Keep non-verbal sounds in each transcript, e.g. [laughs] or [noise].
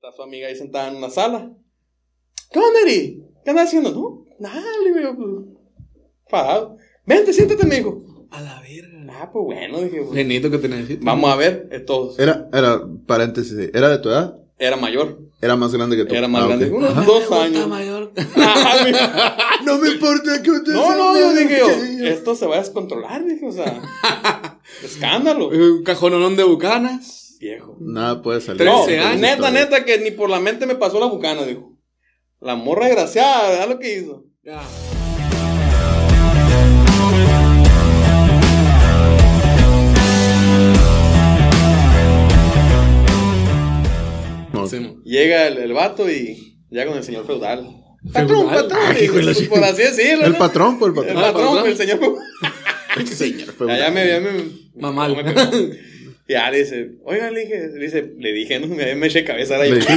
Está su amiga ahí sentada en una sala. ¿Qué onda, Eri? ¿Qué andas haciendo? No, nada, le digo, pues, enfadado. Vente, siéntate, me dijo. A la verga. Ah, pues bueno, dije, pues, Genito que te necesito. vamos a ver. Esto Era, era, paréntesis, ¿era de tu edad? era mayor. Era más grande que tú. Era más Ah, grande. ok. Unos Ajá. dos años. mayor. [laughs] Ah. [laughs] No me importa que usted No, sea no, yo dije yo, esto se va a descontrolar, dije, o sea, [laughs] escándalo. Un cajononón de bucanas. Viejo. Nada puede salir. Trece No, neta, neta, que ni por la mente me pasó la bucana, dijo. La morra desgraciada, ¿verdad lo que hizo? Ya. Sí. Llega el, el vato y ya con el señor feudal. Patrón, ¿Feudal? patrón. Ah, por así decirlo. El patrón, pues el El patrón. Ah, patrón, patrón. [laughs] el señor feudal. Señor, fue Ya, ya me, ya me. Mamal. me [laughs] ya le dice, oiga, le dije, le, dice, le dije, no, me, me eché cabeza ahora. Dije,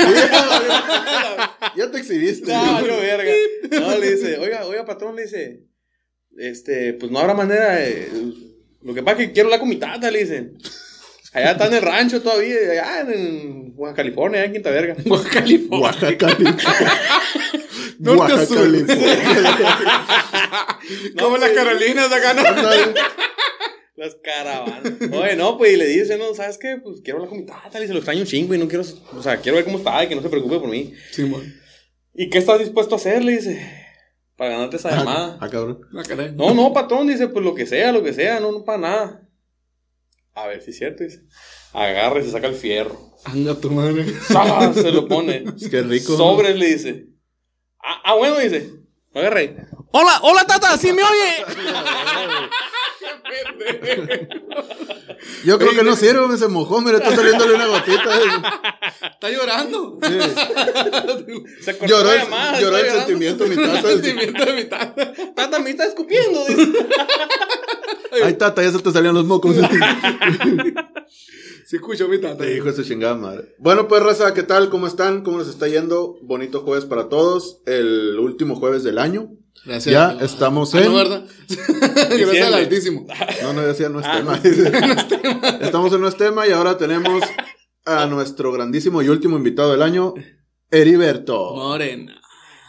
ya te exhibiste. No, yo verga. No, le dice, oiga, oiga, patrón, le dice, este, pues no habrá manera de, lo que pasa es que quiero la con mi tata, le dice. Allá está en el rancho todavía, allá en Baja California, allá en Quinta Verga. [laughs] California. Oaxaca, California. Norte sur. California. [laughs] Como las Carolinas acá, ¿no? Las caravanas. Oye, no, pues y le dice, no, ¿sabes qué? Pues quiero hablar con mi tata, le dice, lo extraño un chingo y no quiero, o sea, quiero ver cómo está y que no se preocupe por mí. Sí, mo. ¿Y qué estás dispuesto a hacer? Le dice, para ganarte esa llamada. Ah, cabrón. Ah, caray. No, no, patrón, dice, pues lo que sea, lo que sea, no, no para nada. A ver si es cierto, dice. Agarra y se saca el fierro. Anda tu madre. Se lo pone. Es que rico. Sobres le dice. Ah, ah, bueno, dice. Agarra. Hola, hola, tata, ¿sí me oye? [laughs] Yo creo que no sirve, me se mojó, mira, está saliéndole una gotita. Está llorando. Sí. Se cortó Lloró, el, llamada, lloró el llorando. sentimiento, mi El tata. sentimiento de mi tata. Tata, me está escupiendo, dice. Ay, tata, ya se te salían los mocos. [laughs] Sí escucho mi tata. Te dijo esa chingada madre. Bueno, pues, raza, ¿qué tal? ¿Cómo están? ¿Cómo les está yendo? Bonito jueves para todos. El último jueves del año. Gracias. Ya estamos Ah, en- no, ¿verdad? [laughs] Gracias al Altísimo. No, no, decía no es Ah. tema. [laughs] [laughs] Estamos en no es tema y ahora tenemos a nuestro grandísimo y último invitado del año, Heriberto. Morena.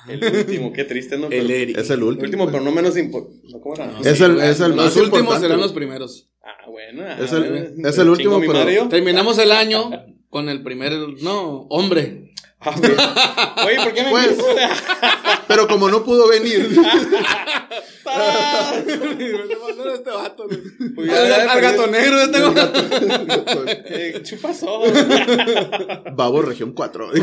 El último, qué triste, ¿no? El Eri. Es el El último. último, pero no menos importante. ¿Cómo era? Es el- es el Los más últimos importante. serán los primeros. Ah, bueno. Es el- es el último, pero- madre yo. Terminamos el año con el primer, no, hombre. Ah, bien. Oye, ¿por qué me Pues- Pero como no pudo venir, [laughs] este vato. pues Al, al gato negro [laughs] este vato. Eh, ¿Qué pasó? Babo Región 4. [laughs]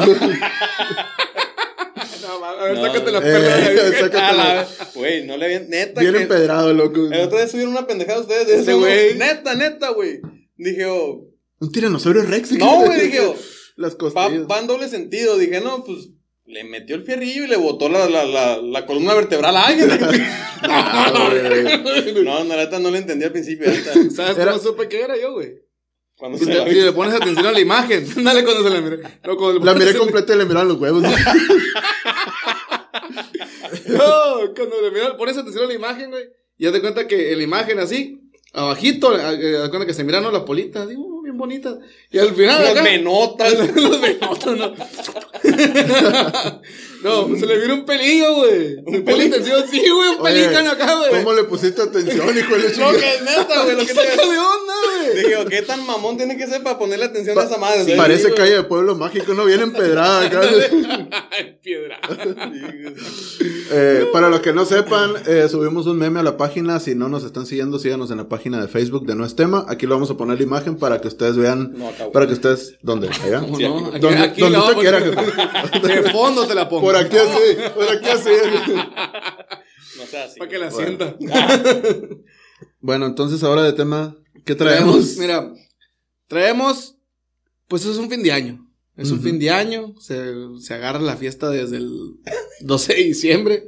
No, a ver, No, sácate la eh, perra de ahí. [laughs] sácate A la- la- Güey, no le habían. Neta, Bien que. empedrado, loco. El otro día subieron una pendejada ustedes de Ese. ¿no? güey. Neta, neta, güey. Dije, oh, Un tiranosaurio Rex. No, güey, dije, oh, [laughs] Las costillas. va en doble sentido. Dije, no, pues. Le metió el fierrillo y le botó la, la, la, la columna vertebral a alguien. [laughs] Güey. no, no, neta, no le entendí al principio. neta. ¿Sabes cómo supe que era yo, güey? Cuando Si, se te- la si le pones atención a la imagen, [laughs] dale cuando se la mire. No, cuando La miré completa y le miraron los huevos. No, [laughs] cuando le miras, pones atención a la imagen, güey. Y haz de cuenta que en la imagen así, abajito, eh, haz de cuenta que se miran ¿no? las politas, así, uh, bien bonitas. Y al final Las acá, menotas. [laughs] los venotos, no. no, se le vino un pelillo, güey. Un pelillo atención, sí, güey, un pelícano acá, güey. ¿Cómo le pusiste atención, hijo de Lo que es neta, güey. Lo que te... de onda, güey. Dije, oh, ¿qué tan mamón tiene que ser para ponerle atención a esa madre? Sí, parece calle de pueblo mágico, no viene empedrada acá. [laughs] Güey. Eh, para los que no sepan, eh, subimos un meme a la página. Si no nos están siguiendo, síganos en la página de Facebook de No es Tema. Aquí lo vamos a poner la imagen para que ustedes vean. No, acá. Para que ustedes. ¿Dónde? ¿Allá? ¿Cómo Sí, no? aquí- usted quiera. [laughs] De fondo te la pongo. Por aquí así, por aquí así. No sea así. Para que la Bueno. sienta. [laughs] Bueno, entonces ahora de tema, ¿qué Traemos, traemos? mira, traemos, pues es un fin de año. Es un fin de año, se, se agarra la fiesta desde el 12 de diciembre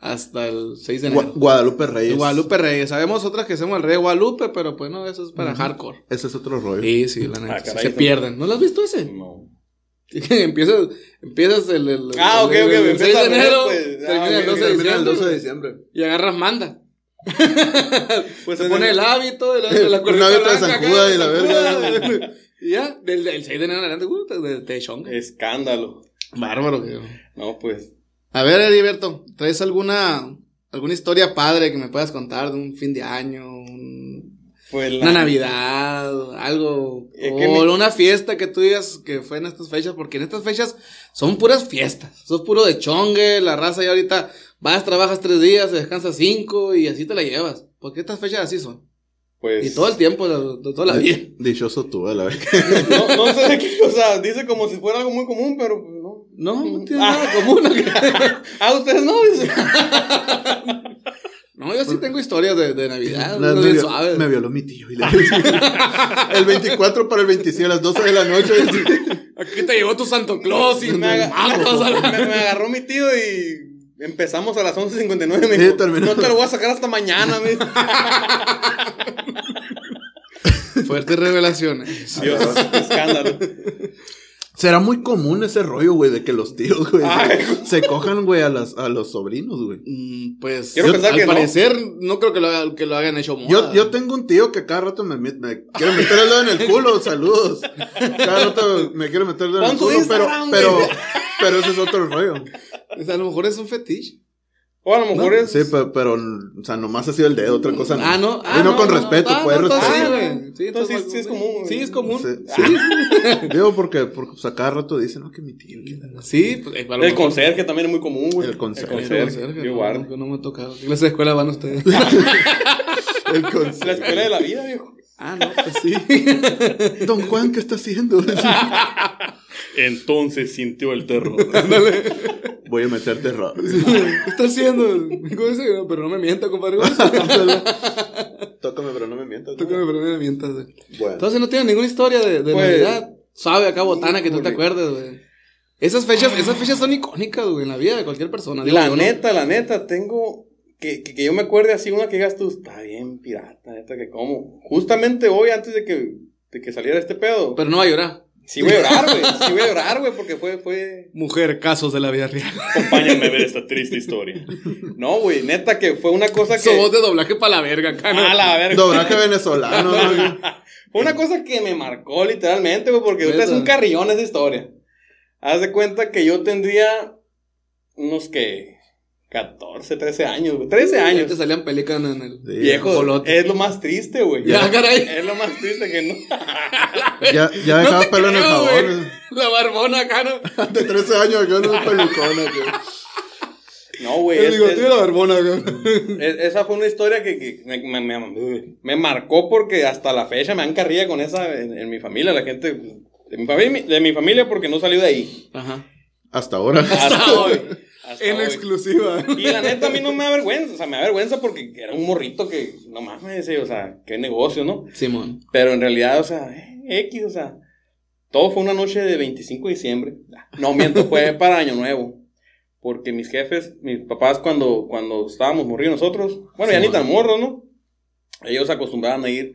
hasta el 6 de Gua- enero. Guadalupe Reyes. Guadalupe Reyes. Sabemos otras que hacemos el Rey de Guadalupe, pero pues no, eso es para hardcore. Ese es otro rollo. Sí, sí, la neta. Ah, caray, se pierden. ¿No lo has visto ese? No. [laughs] empiezas, empiezas el, el, Ah, el- ok, el- ok, el empieza 6 de enero, pues. Ah, termina el ok, 12 de Termina el 12 de diciembre diciembre. y agarras manda. [laughs] Pues se pone el- el hábito, el, la [laughs] Un cuerdita hábito de San Judas y la verga. [laughs] Y ya, del, del 6 de enero en adelante, uh, de, de chonga. Escándalo. Bárbaro, güey. No, pues. A ver, Heriberto, ¿traes alguna, alguna historia padre que me puedas contar de un fin de año? Pues la- una Navidad, algo. Es o que me- una fiesta que tú digas que fue en estas fechas, porque en estas fechas son puras fiestas. Son puro de chongue, la raza ya ahorita vas, trabajas tres días, descansas cinco y así te la llevas. Porque estas fechas así son. Pues. Y todo el tiempo, toda la vida. Dichoso tú, a la vez. [laughs] No, no sé de [laughs] qué, o sea, dice como si fuera algo muy común, pero pues, no. No, no [laughs] tiene Ah. nada común. Ah, ustedes no. Dice. No, yo sí tengo historias de, de Navidad, No, me, me violó mi tío. Y le- el 24 para el 27 a las 12 de la noche. Aquí te llegó tu Santo Claus y Me, aga- magos a la- me- me agarró mi tío y empezamos a las 11.59. Me dijo, no te lo voy a sacar hasta mañana. Me. [laughs] Fuertes revelaciones. Dios, escándalo. Será muy común ese rollo, güey, de que los tíos, güey, [laughs] Ay, se cojan, güey, a, las, a los sobrinos, güey. Mm, Pues, Quiero yo- pensar al que parecer, no. creo que lo, haga- que lo hagan hecho moda. Yo, yo tengo un tío que cada rato me, quiere meter el dedo en el culo, [laughs] saludos. Cada rato me quiere meter el dedo en el culo, pero, pero, pero ese es otro rollo. O sea, a lo mejor es un fetiche. O a lo mejor es. Sí, pero, pero, o sea, nomás ha sido el dedo, otra cosa no. Ah, no. Ah, y no, con respeto, ah, pues, no, respeto. Sí, Ah, güey. Sí, entonces sí- sí es común, güey. Sí, es común. Sí, sí. [laughs] Digo, porque, porque pues, a cada rato dicen, no, que mi tío. que la- Sí, pues, eh, El mejor- conserje también es muy común, güey. El conserje. El conserje, Yo no, guardo. que no me ha tocado. ¿Qué clase de escuela van ustedes? El [laughs] La conserje. escuela de la vida, viejo. Ah, no, pues sí. [laughs] Don Juan, ¿qué está haciendo? [laughs] Entonces sintió el terror. Voy a meterte error. ¿Qué [laughs] está haciendo? Pero no me mienta, compadre. Tócame, pero no me mientas. ¿no? Tócame, pero no me mientas. Bueno. Entonces no tiene ninguna historia de, de Pues- Navidad. Suave acá, botana, que tú te acuerdes, güey. Esas fechas, esas fechas son icónicas, güey, en la vida de cualquier persona. digo La neta, la neta, tengo. Que, que, que yo me acuerde así una que digas tú, está bien pirata, neta, que como. Justamente hoy, antes de que, de que saliera este pedo. Pero no va a llorar. sí voy a llorar, güey. [laughs] Sí voy a llorar, güey, porque fue, fue. Mujer, casos de la vida real. Acompáñame a ver esta triste historia. No, güey, neta, que fue una cosa que. Su voz de doblaje para la verga, acá, ¿no? A la verga. Doblaje venezolano. ¿no? [laughs] Fue una cosa que me marcó literalmente, güey, porque ahorita es un carrillón esa historia. Haz de cuenta que yo tendría unos que 14, 13 años, güey. 13 Ahí años. te salían pelícanos en el... Sí. Viejo, es lo más triste, güey. Ya, caray. Es lo más triste que no. [laughs] Ya, ya dejaba te pelo en el creo, jabón. güey. La barbona acá, ¿no? [laughs] De 13 años, yo no soy [laughs] pelucona. güey. No, güey. El es- bigotillo es- de la barbona acá. es- esa fue una historia que, que me, me- me- me marcó porque hasta la fecha me han carrilla con esa en, en mi familia, la gente de mi, familia, de mi familia porque no salió de ahí. Ajá. Hasta ahora. Hasta hoy. Hasta En hoy. exclusiva. Y la neta a mí no me avergüenza, o sea, me avergüenza porque era un morrito que, no mames, o sea, qué negocio, ¿no? Simón. Pero en realidad, o sea, eh, X, o sea, todo fue una noche de 25 de diciembre. No, miento, fue [laughs] para Año Nuevo. Porque mis jefes, mis papás, cuando, cuando estábamos morridos nosotros, bueno, ya ni tan morros, ¿no? Ellos acostumbraban a ir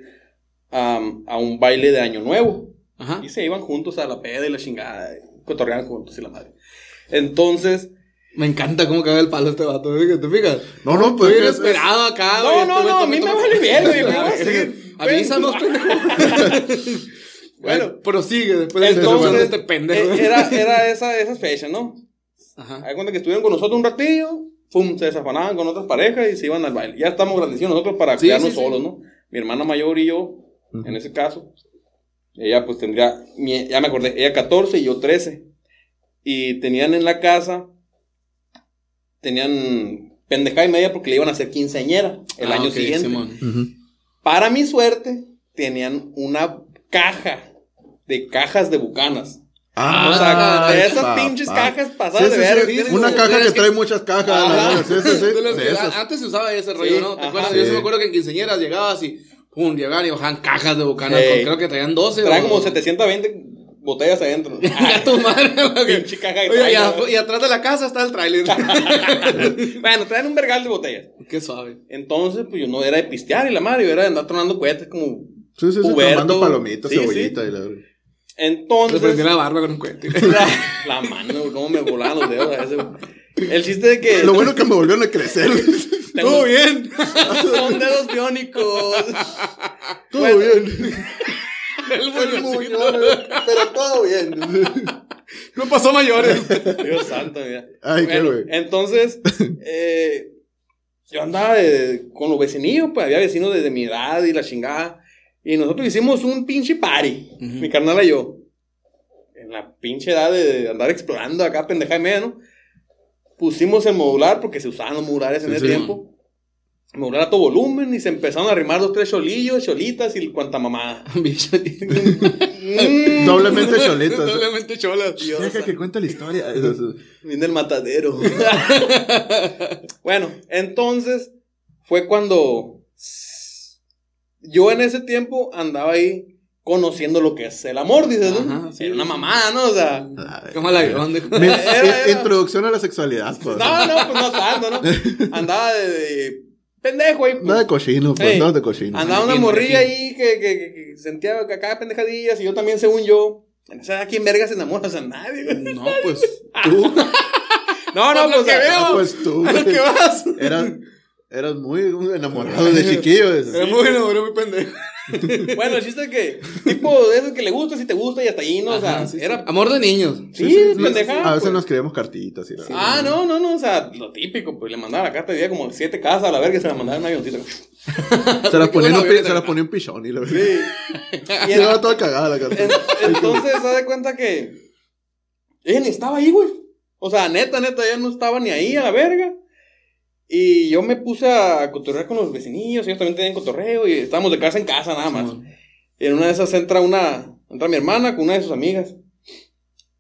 am, a un baile de Año Nuevo. Ajá. Y se iban juntos a la peda y la chingada, cotorreaban juntos y la madre. Entonces, Me encanta cómo caga el palo este vato, ¿eh? ¿te fijas? No, no, pues. Estoy es- es- inesperado acá, No, no, Estuve no, a mí me vale bien, güey, [laughs] Avísanos, pendejo. [laughs] Bueno. [laughs] Prosigue después de este, entonces, este pendejo. eh, era, era esa, esas fechas, ¿no? Ajá. Hay cuenta que estuvieron con nosotros un ratillo, pum, se desafanaban con otras parejas y se iban al baile. Ya estamos grandecidos nosotros para Sí, quedarnos sí, sí. solos, ¿no? Mi hermana mayor y yo, en ese caso, ella pues tendría, ya me acordé, ella 14 y yo 13. Y tenían en la casa, tenían pendejada y media porque le iban a hacer quinceañera el Ah, año ok, siguiente. Para mi suerte, tenían una caja de cajas de bucanas. Ah, o sea, de esas papá. pinches cajas Sí, pasadas sí, de sí, ver. tienen Una como- caja que que- trae muchas cajas. Ajá. Sí, sí, sí. [laughs] De de. Antes se usaba ese rollo, ¿no? ¿Te acuerdas? Yo sí Sí. me acuerdo que en quinceañeras llegabas y pum, llegaban y bajaban cajas de bucanas. Creo que traían 12. Traen o- como 720 botellas adentro. [laughs] Ya tu madre. [laughs] Pinche caja de Oye, y, trailer. a- y atrás de la casa está el tráiler. [laughs] bueno, traen un vergal de botellas. Qué suave. Entonces, pues yo no era de pistear y la madre, yo era de andar tronando cohetes como. Sí, sí, sí. Tomando palomitas, Sí, cebollita y la. Le Entonces. prendí la barba con un cohete. la, la mano, cómo me volaban los dedos a ese. El chiste de que. Lo bueno que me volvieron a crecer. tengo- Todo bien. Son dedos biónicos. Todo Bueno. bien. El güey, pero todo bien. [laughs] No pasó mayores. Dios santo, mira. Ay, qué Bueno, güey. entonces, [laughs] eh, yo andaba de- con los vecinillos, pues había vecinos de, de mi edad y la chingada. Y nosotros hicimos un pinche party, Ujú. mi carnal y yo. En la pinche edad de andar explorando acá, pendeja y media, ¿no? Pusimos el modular, porque se usaban los modulares en Sí, ese sí. tiempo. El modular a todo volumen y se empezaron a arrimar los tres cholillos, cholitas y cuanta mamada. [laughs] Mm, Doblemente cholitos. Doblemente cholas. Dios Deja que cuente la historia. Viene el matadero. [laughs] bueno, entonces fue cuando yo en ese tiempo andaba ahí conociendo lo que es el amor, dices, ¿no? Ajá, sí. Era una mamá, ¿no? O sea, Como la grande. Mi- Era- era- Introducción a la sexualidad, pues. no, no, pues no tanto, ¿no? [laughs] Andaba de, de pendejo ahí. pues. Nada de cochino, pues. Nada de cochino. Andaba una morrilla ahí que, que, que- que sentía que acá pendejadillas y yo también, según yo. En esa edad, ¿quién verga se enamora? O sea, nadie, güey. No, pues. [laughs] Tú. No, no, lo pues, o sea, que veo. Ah, pues tú. ¿A lo que vas? Eras, eras muy enamorado de [laughs] chiquillo. es- Era muy enamorado, muy pendejo. [laughs] Bueno, el chiste es que, tipo, de eso que le gusta, si te gusta y hasta ahí, ¿no? O sea, sí, sí. era. Amor de niños. Sí, pendeja. A veces pues. nos escribíamos cartitas y la- Ah, no, no, no, o sea, lo típico, pues le mandaba la carta, había como siete casas a la verga y se la mandaba en un avioncito. [laughs] Se las ponía, en un se ponía un pichón y la Sí. [laughs] Y en- toda cagada la carta. en- entonces, se da cuenta que ella ni estaba ahí, güey. O sea, neta, neta, ella no estaba ni ahí a la verga. Y yo me puse a cotorrear con los vecinillos, ellos también tenían cotorreo y estábamos de casa en casa nada más. Y en una de esas entra una, entra mi hermana con una de sus amigas.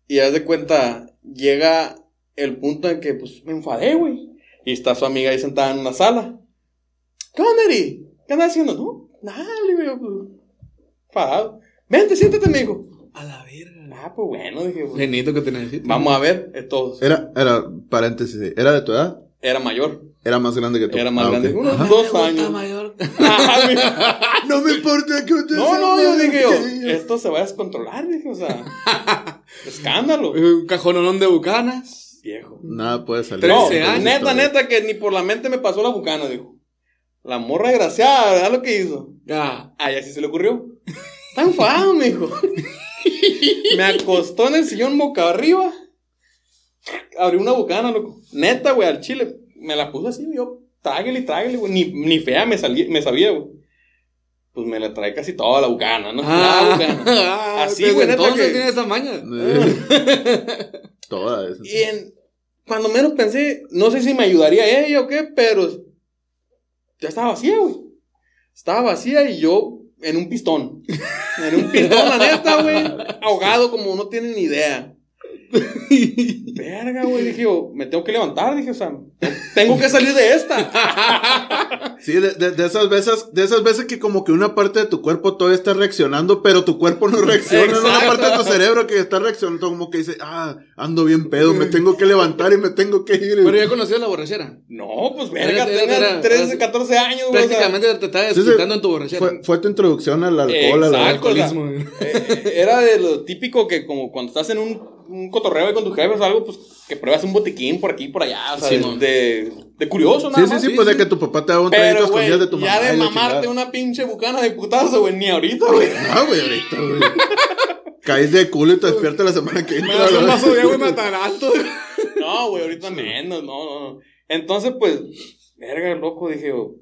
Y haz de cuenta, llega el punto en que, pues, me enfadé, güey. Y está su amiga ahí sentada en una sala. ¿Qué onda, Eri? ¿Qué andas haciendo? No, nada, le digo, pues, enfadado. Vente, siéntate, me dijo. A la verga. Ah, pues bueno, dije, pues, Genito que te necesito. vamos a ver. Esto Era, era, paréntesis, ¿era de tu edad? era mayor, Era más grande que tú. era más Ah, grande, ok. unos Ajá. dos años. mayor. [laughs] Ah. [laughs] No me importa que usted No, sea no, yo dije, yo, esto se va a descontrolar, dije, o sea, [laughs] escándalo. Un cajononón de bucanas. Viejo. Nada puede salir. No, 13 años. neta, neta, que ni por la mente me pasó la bucana, dijo. La morra desgraciada, ¿verdad lo que hizo? Ah. Ay, así se le ocurrió. Está enfadado, me dijo. Me acostó en el sillón boca arriba. Abrió una bucana, loco. Neta, güey, al chile. Me la puso así, yo, tráguele, tráguele, güey. Ni, ni fea me, salí, me sabía, güey. Pues me la trae casi toda la bucana, ¿no? Ah, La bucana. [laughs] ah, Así, güey, entonces que- tiene esa maña. [laughs] Toda esa. Y en, cuando menos pensé, no sé si me ayudaría ella o qué, pero ya estaba vacía, güey. Estaba vacía y yo en un pistón. En un pistón, la neta, güey. [laughs] Ahogado como no tienen ni idea. [laughs] Verga, güey. Dije yo, me tengo que levantar. Dije, o sea, tengo que salir de esta. [laughs] Sí, de, de- de esas veces, de esas veces que como que una parte de tu cuerpo todavía está reaccionando, pero tu cuerpo no reacciona. Es una Exacto. parte de tu cerebro que está reaccionando, como que dice, ah, ando bien pedo, me tengo que levantar y me tengo que ir. Pero ya conocías la borrachera. No, pues verga, era- 13, 14 años, güey. o sea, Prácticamente te sí. disfrutando en tu borrachera. fue, fue tu introducción al alcohol, a la Exacto. o sea, alcoholismo. eh, era de lo típico que como cuando estás en un, un cotorreo ahí con tus jefes o algo, pues que pruebas un botiquín por aquí y por allá, o sea, Sí, de, de, de curioso nada Sí, sí, más. sí, pues de que tu papá te daba un traguito escondidas de tu mamá. ya de mamarte una pinche bucana de putazo, güey, ni ahorita, güey. Ah, güey, ahorita, güey. Caes de culo y te despiertas la semana que Me entra. das un güey. vaso de agua y me. [laughs] No, güey, ahorita menos, no, no, no. Entonces, pues, verga, loco, dije yo,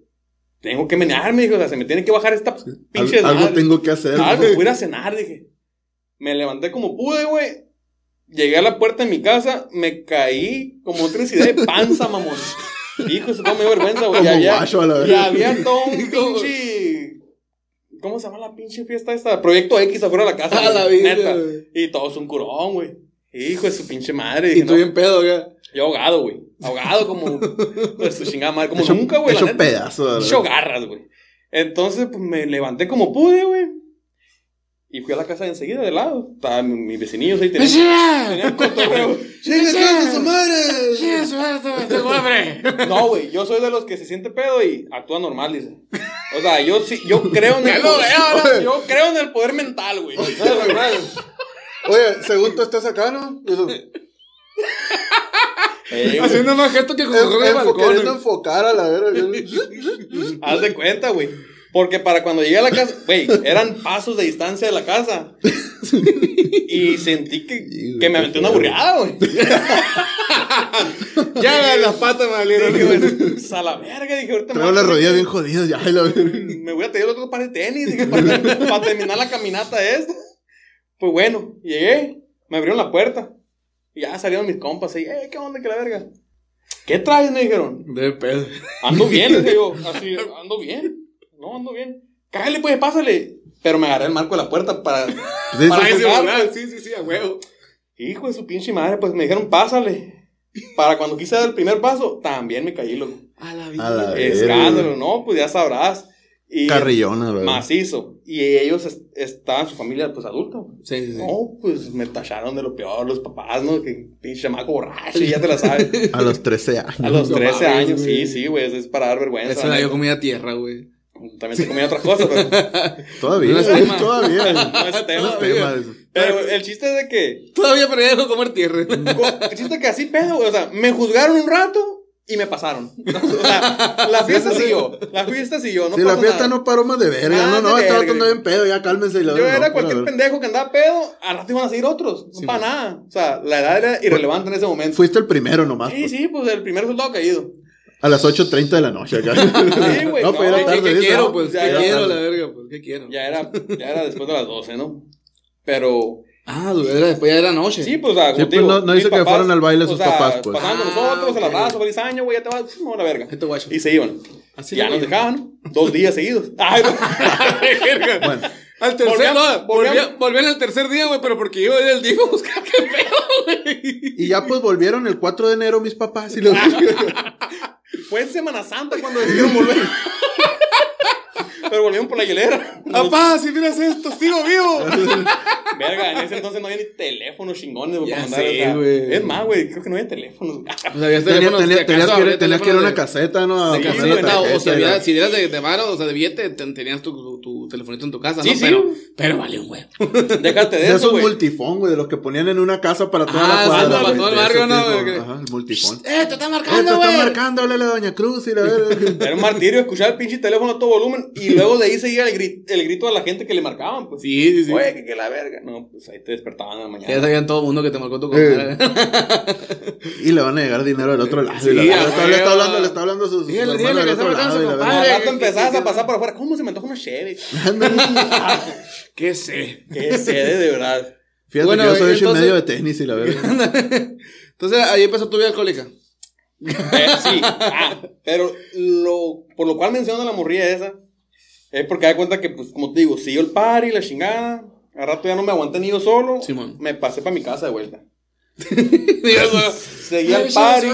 tengo que menearme, dije, o sea, se me tiene que bajar esta pinche Al- algo tengo que hacer. Algo, güey. voy a ir a cenar, dije. Me levanté como pude, güey. Llegué a la puerta de mi casa, me caí como otra idea de panza, mamón. Hijo, eso cómo me dio vergüenza, güey. Ya había, ya todo un pinche. ¿Cómo se llama la pinche fiesta esta? Proyecto X afuera de la casa. A la vida, neta. Y todo es un curón, güey. Hijo de su pinche madre. Y tú no, bien pedo, güey. yo ahogado, güey. Ahogado como. Pues su chingada madre. Como Hecho- nunca, güey. la Hecho neta. pedazo. la Hecho verdad. garras, güey. Entonces, pues me levanté como pude, güey. Y fui a la casa de enseguida, de lado. Estaban mis vecinillos ahí. Tenían, tenían cotorreo. [laughs] ¡Chinga, chinga su madre! No, güey, yo soy de los que se siente pedo y actúa normal, dice. O sea, yo sí, yo creo en [laughs] el poder, yo creo en el poder mental, güey. Oye, según tú estás acá, ¿no? Eh, Haciendo más gesto que con el queriendo balcón. enfocar a la verga. Haz de cuenta, güey. Porque para cuando llegué a la casa, güey, eran pasos de distancia de la casa. [laughs] Y sentí que, que me aventé una burriada, güey. [laughs] Ya las patas me valieron. Dije, pues, a la verga, dije, ahorita me Traigo voy a las tener rodillas bien jodidas ya. la me voy a pedir otro par de tenis dije, para, para terminar la caminata esta. Pues bueno, llegué, me abrieron la puerta. Y ya salieron mis compas y, eh, ¿qué onda, que la verga? ¿Qué traes? Me dijeron. De pedo. Ando bien, dije yo, así, [laughs] ando bien. No, ando bien. Cállale, pues, pásale. Pero me agarré el marco de la puerta para. Sí, para sí, Ay, sí, pues. sí, sí, a huevo. Hijo de su pinche madre, pues me dijeron, pásale. Para cuando quise dar el primer paso, también me caí, loco. A la A vida. la verga. Escándalo, ¿no? Pues ya sabrás. Y Carrillona, la verdad. macizo. Y ellos est- estaban, su familia, pues adulta. Sí, sí, sí. No, pues me tacharon de lo peor los papás, ¿no? Que pinche chamaco borracho, y ya te la [laughs] sabes. A los 13 años. A los No 13 mames, años, güey. sí, sí, güey, eso es para dar vergüenza. Esa la yo neta. comida tierra, güey. También se comía otras cosas, pero [laughs] Todavía, No es tema. todavía. no es No tema. es tema eso. Pero el chiste es de que, Todavía pero ya dejo comer tierra. [laughs] el chiste es que así pedo, güey, o sea, me juzgaron un rato y me pasaron. [laughs] O sea, la fiesta siguió, la fiesta siguió, no Si la fiesta nada. no paró más de verga. Más no, no, estaba todo bien pedo, ya cálmense. Y la Yo era no, cualquier pendejo que andaba pedo, al rato iban a seguir otros, no Sí, para man. nada. O sea, la edad era irrelevante en ese momento. Fuiste el primero nomás. Sí, pues. sí, pues el primer soldado caído. A las 8.30 de la noche acá. Sí, güey, [laughs] No, no, pero era ¿qué- tarde. ¿Qué dice, quiero, ¿no? pues? Ya ¿Qué era quiero, tarde. la verga? Pues, ¿qué quiero? Ya era, ya era después de las 12, ¿no? Pero, Ah, era después ya era noche. sí, pues, o sea, Sí, pues, digo, no- no dice que fueron al baile o sus sea, papás, pues. Pasando Ah, nosotros, el ok. abrazo, feliz año, güey, ya te vas, no, la verga. Este guacho. Y se iban. Así ya la nos dejaban, dos días seguidos. [laughs] Ay, no. [laughs] Bueno, Al tercer, Volvían- no, volvían- volvían, volvían al tercer día, güey, pero porque yo era el día a buscar qué pedo, güey. y ya pues volvieron el 4 de enero mis papás. Y lo... Fue en Semana Santa cuando decidieron volver. [laughs] Pero volvieron por la hielera. [laughs] Papá, si miras esto, sigo vivo. [laughs] Verga, en ese entonces no había ni teléfonos chingones güey, Ya para mandar. sé, o sea, güey. Es más, güey, creo que no había teléfonos. Sea, había teléfonos, tenías acaso que ir- habría tenías que ir a una caseta, ¿no? Sí, güey, la no, o la- había- si eras de, de varo, o sea, de billete, ten- tenías tu, tu, tu telefonito en tu casa, Sí, ¿no? sí. Pero, pero vale un huevo. [laughs] Déjate de De eso, esos güey. multifón, güey, de los que ponían en una casa para toda Ah, la cuadra. para güey, todo el barrio, ¿no? Ajá, el multifón. ¡Eh, te está Eh, te marcando, está güey! marcando, háblale a Doña Cruz y la. Era un martirio escuchar el pinche teléfono a todo volumen y luego de ahí seguía el, gri- el grito a la gente que le marcaban, pues. Sí, sí, sí. Oye, que, que la verga. No, pues ahí te despertaban en la mañana. Ya sabían todo el mundo que te marcó tu Eh. compadre. [laughs] Y le van a llegar dinero del otro lado. Sí, la Está- le está hablando, le está hablando a sus, hermanos dígale del que otro está lado. y la marcando verga. Al Padre, rato que- a pasar por afuera. ¿Cómo se me antoja una Chevy? [laughs] ¿Qué sé? Qué sede, de verdad. Fíjate Bueno, que yo soy entonces- medio de tenis y la verga. [laughs] Entonces ahí empezó tu vida alcohólica. Eh, sí, ah, pero lo, por lo cual menciono la morrilla esa, es porque da cuenta que, pues, como te digo, siguió el party, la chingada, al rato ya no me aguanté ni yo solo, Simón. me pasé para mi casa de vuelta. [laughs] [laughs] El Ay, party.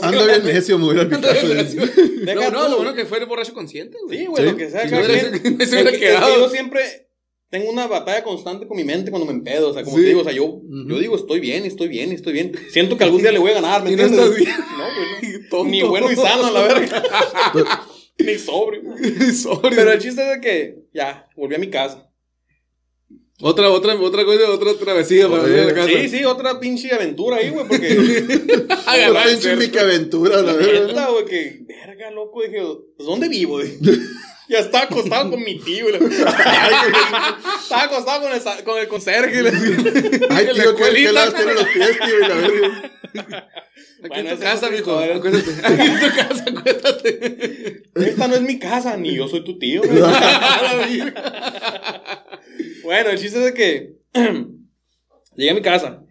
Ando bien [laughs] necio, me voy a a mi casa. Deja No, no, lo bueno que fue el borracho consciente, güey. Sí, güey, Sí, lo que sea. no hubiera- quedado. yo siempre tengo una batalla constante con mi mente cuando me empedo. O sea, como Sí. te digo, o sea, yo, yo digo, estoy bien, estoy bien, estoy bien. Siento que algún día le voy a ganar, ¿me Y no entiendes? estás bien. No, güey, no. Ni bueno ni sano, la verga. Ni sobrio. [laughs] Sorry. Pero el chiste es de que ya, volví a mi casa. Otra, otra, otra cosa, otra travesía para Joder. ir a la casa. Sí, sí, otra pinche aventura ahí, güey, porque. [laughs] Agarrar pinche aventura, la. Neta, güey, que. Verga, loco, dije, pues, ¿dónde vivo? Dije, [laughs] Ya estaba acostado con mi tío. la- [laughs] estaba acostado con el, con el conserje. la- Ay, tío, ¿qué, qué escuelita. lados tiene los pies, tío? Y la verga. Aquí Bueno, en tu casa, mijo. historia. Acuéstate. [laughs] Aquí en tu casa, acuéstate. Esta no es mi casa, ni yo soy tu tío. [laughs] bueno, el chiste es que [clears throat] llegué a mi casa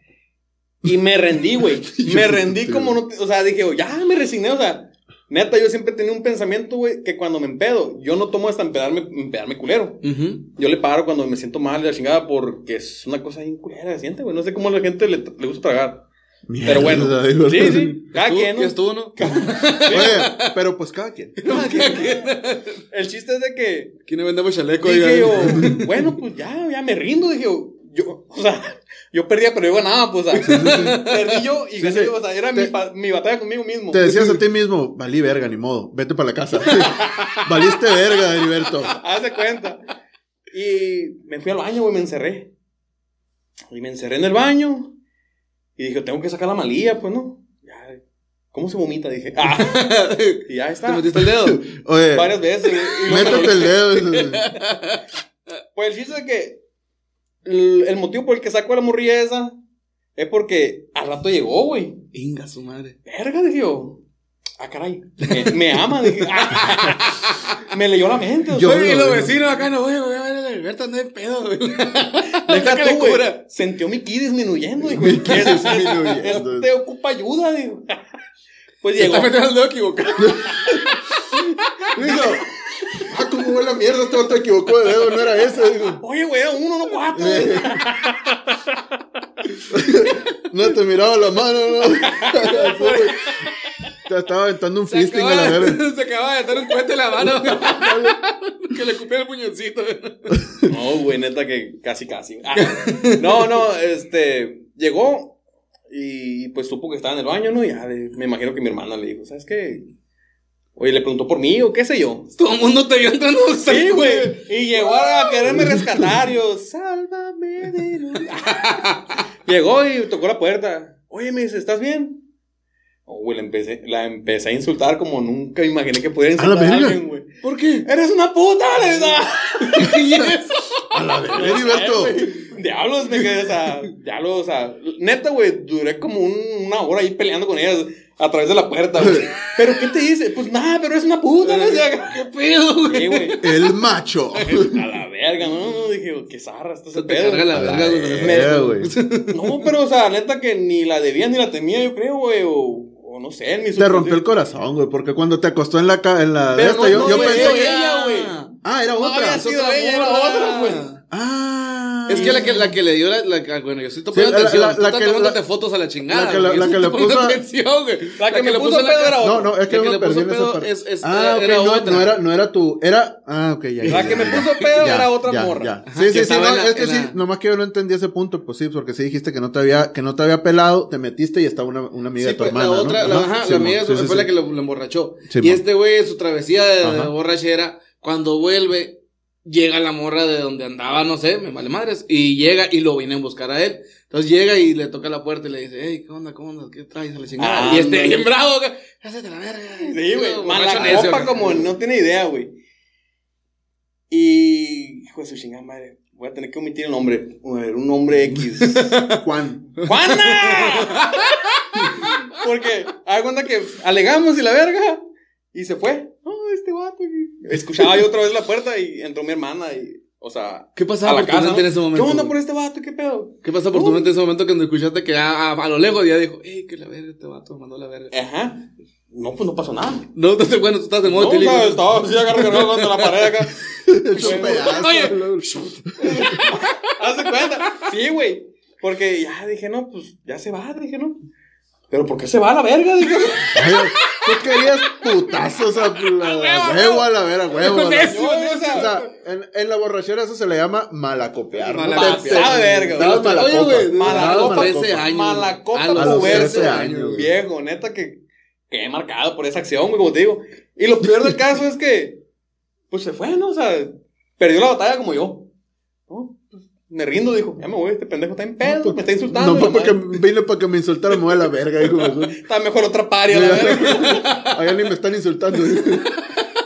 y me rendí, güey. Me rendí como no, te- o sea, dije, ya me resigné, o sea, neta, yo siempre tenía un pensamiento, güey, que cuando me empedo, yo no tomo hasta empedarme, empedarme culero. Yo le paro cuando me siento mal de la chingada porque es una cosa bien culera, se siente, güey. No sé cómo a la gente le, le gusta tragar. Pero bueno, [laughs] Mierda, sí, sí, cada quien, ¿no? ya estuvo, ¿no? [laughs] Oye, pero pues [laughs] cada quien. El chiste es de que Aquí no vendemos chaleco, Dije yo, bueno, pues ya, ya me rindo. Dije yo, yo, o sea, yo perdía, pero yo ganaba, pues, o sea, [laughs] perdí yo y gané yo, o sea, era Te- mi, batalla conmigo mismo. Te decías a ti mismo, valí verga, ni modo, vete para la casa. [laughs] Valiste verga, Heriberto. Haz de cuenta. Y me fui al baño, güey, me encerré. Y me encerré en el baño. Y dije, tengo que sacar la malilla, pues, ¿no? Ya, ¿cómo se vomita? Dije, ah, [laughs] y ya ¿Te está. metiste el dedo? Oye, Varias veces. y lo- métete el dedo. Pues el chiste es que el, el motivo por el que saco a la morrilla esa es porque al rato llegó, güey. Inga su madre. Verga, dije yo. Ah, caray. Me, me ama, dije. [laughs] me leyó la mente. o Yo sea, y los vecinos acá no, güey, voy a ver a la Alberta, no hay pedo, güey. Deja [laughs] tú, güey. cura. Sintió mi ki disminuyendo, dijo. Mi ki "Es- es- disminuyendo". Este ocupa ayuda, digo. [laughs] Pues Se llegó. está metiendo dedo equivocado. Huele la mierda, este vato equivocó de dedo, no era ese. Digo, Oye, güey, uno, no cuatro. Eh. [laughs] no te miraba la mano, no. Te estaba aventando un fisting a la verga. [laughs] se acaba de dar un cuete en la mano. [laughs] que le cupé el puñoncito. No, güey, neta que casi, casi. Ah, no, no, este, llegó y pues supo que estaba en el baño, ¿no? Y ya le- me imagino que mi hermana le dijo, ¿sabes qué? Oye, le preguntó por mí o qué sé yo. Todo el mundo te vio entrando. Sí, güey. Y llegó a quererme rescatar. Yo, sálvame de luz. [laughs] Llegó y tocó la puerta. Oye, me dice, ¿estás bien? Oh, güey, la empecé, la empecé a insultar como nunca imaginé que pudiera A la insultar a, alguien, güey. ¿Por qué? ¡Eres una puta! Le da. [laughs] ¿Y eso? A la verga, Heriberto. Diablos, me quedé, o sea, diablos, o sea, neta, güey, duré como un- una hora ahí peleando con ellas a través de la puerta, güey. [laughs] ¿Pero qué te dice? Pues nada, pero es una puta, ¿no? O sea, [laughs] ¿Qué pedo, güey? sí, güey. El macho. [laughs] A la verga, no, no, dije, qué zarra, esto se Se te pedo. carga la A la verga, güey. No, pero, o sea, neta que ni la debía ni la temía, yo creo, güey, o, o no sé, en mi Te rompió el corazón, güey, porque cuando te acostó en la, ca- en la Pero esta, no, yo, no, yo pensé que... ella, güey. Ah, era No otra. había Es sido otra ella, era otra, güey. Ah. Es que la que, la que le dio la, la- bueno, yo estoy tomando Sí, la- atención. la- Tú la estás que- tomándote la- fotos a la chingada. la que la- la le puso- atención, güey. La que me le puso la pedo era No, no, es que La que me le puso perdí en esa pedo parte. es- es- ah, ok, era no, otra. no era, no era tu, era, ah, ok, ya. La que me puso pedo era otra morra. Sí, sí, sí, no, la- es que sí, la- nomás que yo no entendí ese punto, pues sí, porque sí dijiste que no te había, que no te había pelado, te metiste y estaba una, una amiga de tu pues, hermana, la otra, ¿no? la, Ajá, la amiga fue la que lo, emborrachó. Y este güey, su travesía de, borrachera, cuando vuelve, llega la morra de donde andaba, no sé, me vale madres, y llega y lo viene a buscar a él. Entonces llega y le toca la puerta y le dice, hey, ¿qué onda, cómo onda, qué traes a la chingada? Ah, y este, bien bravo, güey, "Házate la verga. Sí, güey. Mala necio, copa como no tiene idea, güey. Y. Hijo de su chingada madre. Voy a tener que omitir el nombre. Un nombre X. [laughs] Juan. ¡Juana! [laughs] Porque, haga cuenta que alegamos y la verga. Y se fue. Este vato. Escuchaba yo otra vez la puerta y entró mi hermana y. O sea. ¿Qué pasaba por tu mente en ese momento? ¿Qué onda por este vato? ¿Qué pedo? ¿Qué pasa por tu Uh. mente en ese momento cuando escuchaste que a, a, a lo lejos ya dijo, hey, que la verga, este vato mandó la verga? Ajá. No, pues no pasó nada. No, entonces, bueno, tú estás de modo No, o sea, estaba así agarrado contra la pared acá. [laughs] Oye. [laughs] Haz de cuenta. Sí, güey. Porque ya dije, no, pues ya se va, dije, no. Pero ¿por qué se va a la verga? Dije, Ay, Tú querías putazos [laughs] a la huevo, a la vera, huevo. a la- Necio, no, o O sea, sea, en, en la borrachera eso se le llama malacopear. ¿no? Malacopear. Te- te- Pasada de verga, dabas güey. mala Oye, güey, mala Dabas copa, mala 13 años. mala copa A los A los fuerte, 13 años. Viejo, neta que quedé marcado por esa acción, güey, como te digo. Y lo peor del caso es que, pues se fue, ¿no? O sea, perdió la batalla como yo. ¿No? Me rindo, dijo, ya me voy, este pendejo está en pedo, me está insultando. No porque madre. vine para que me insultaran, me voy a la verga, hijo. de su- Está mejor otra paria, la verga. [laughs] Allá ni me están insultando. [laughs]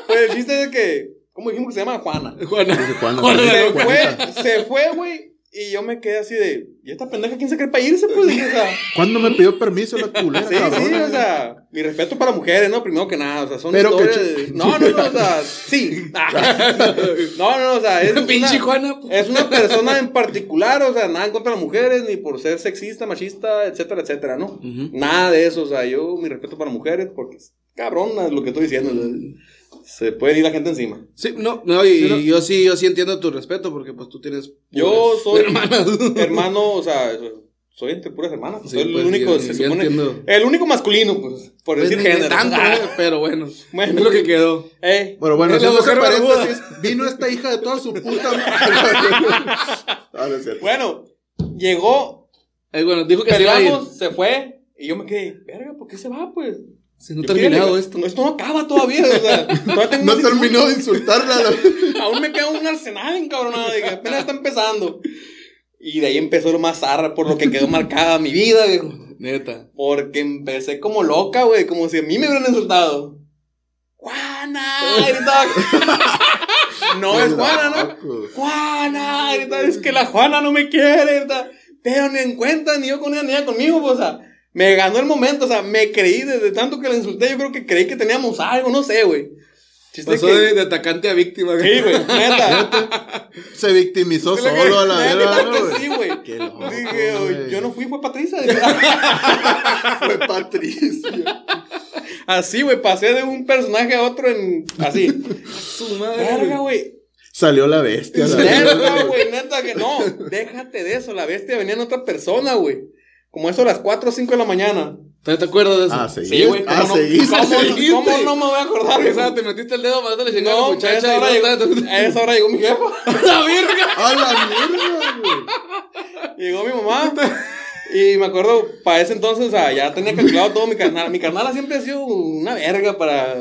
Pues el chiste es que, ¿cómo dijimos que se llama Juana? Juana. Juana. Juana Se fue, se fue, güey. Y yo me quedé así de, ¿y esta pendeja quién se cree para irse? Pues o sea, [laughs] ¿Cuándo me pidió permiso la culera? sí, cabrón? sí, o sea, mi respeto para mujeres, ¿no? Primero que nada, o sea, son Pero historias No, no, no, o sea, sí. [laughs] No, no, o sea, es Pinche una, Juana. es una persona en particular, o sea, nada en contra de las mujeres, ni por ser sexista, machista, etcétera, etcétera, ¿no? Nada de eso, o sea, yo mi respeto para mujeres, porque es cabrón lo que estoy diciendo. Se puede ir la gente encima. Sí, no, no, y, Sí, no. y yo sí, yo sí entiendo tu respeto porque pues tú tienes. Yo soy hermanas. [laughs] hermano, o sea, soy entre puras hermanas. Sí, soy el pues, único, yo- se yo supone. entiendo. El único masculino, pues, por Pues, decir género. tanto, Ah, eh, pero bueno. Bueno. [laughs] Es lo que quedó. eh, Bueno, bueno, barbuda. paréntesis, vino esta hija de toda su puta. [laughs] Bueno, llegó, Eh, bueno, dijo que se iba a ir. peleamos, se fue, y yo me quedé, verga, ¿por qué se va, pues? Si no ha terminado quiero- esto. No, esto no acaba todavía, o sea, [laughs] todavía tengo No terminó de insultarla. la- [laughs] Aún me queda un arsenal encabronado, de que apenas está empezando. Y de ahí empezó lo más zarra por lo que quedó marcada mi vida, viejo. Neta. Porque empecé como loca, güey, como si a mí me hubieran insultado. ¡Juana! Gritaba. [laughs] no es Juana, ¿no? Juana, grita, es que la Juana no me quiere, grita. pero ni en cuenta, ni yo con ella, ni ella conmigo, pues, o sea, me ganó el momento, o sea, me creí desde tanto que la insulté, yo creo que creí que teníamos algo, no sé, güey. Chiste Pasó que- de, de atacante a víctima, güey. Sí, güey, neta. [laughs] Se victimizó que- solo a la verga, sí, güey. Qué loco, Dije, güey. yo no fui, fue Patricia. [laughs] Fue Patricia. Así, güey, pasé de un personaje a otro en. Así. Su madre. Verga, güey. Salió la bestia. la Neta, verga. güey, neta que no. Déjate de eso. La bestia venía en otra persona, güey. Como eso a las 4 o 5 de la mañana. ¿Te, te acuerdas de eso? Ah, seguís. Sí, güey. Ah, ¿cómo [laughs] no- seguís. ¿Cómo, no- seguiste. cómo no me voy a acordar? O sea, te metiste el dedo más de la chingada a No, la a muchacha. esa, y hora no llegó, estaba- a esa hora llegó mi jefa. [laughs] ¡La verga! [laughs] ¡A la mierda, güey! Llegó mi mamá. Y me acuerdo, para ese entonces, o sea, ya tenía calculado todo mi carnal. Mi carnala siempre ha sido una verga para.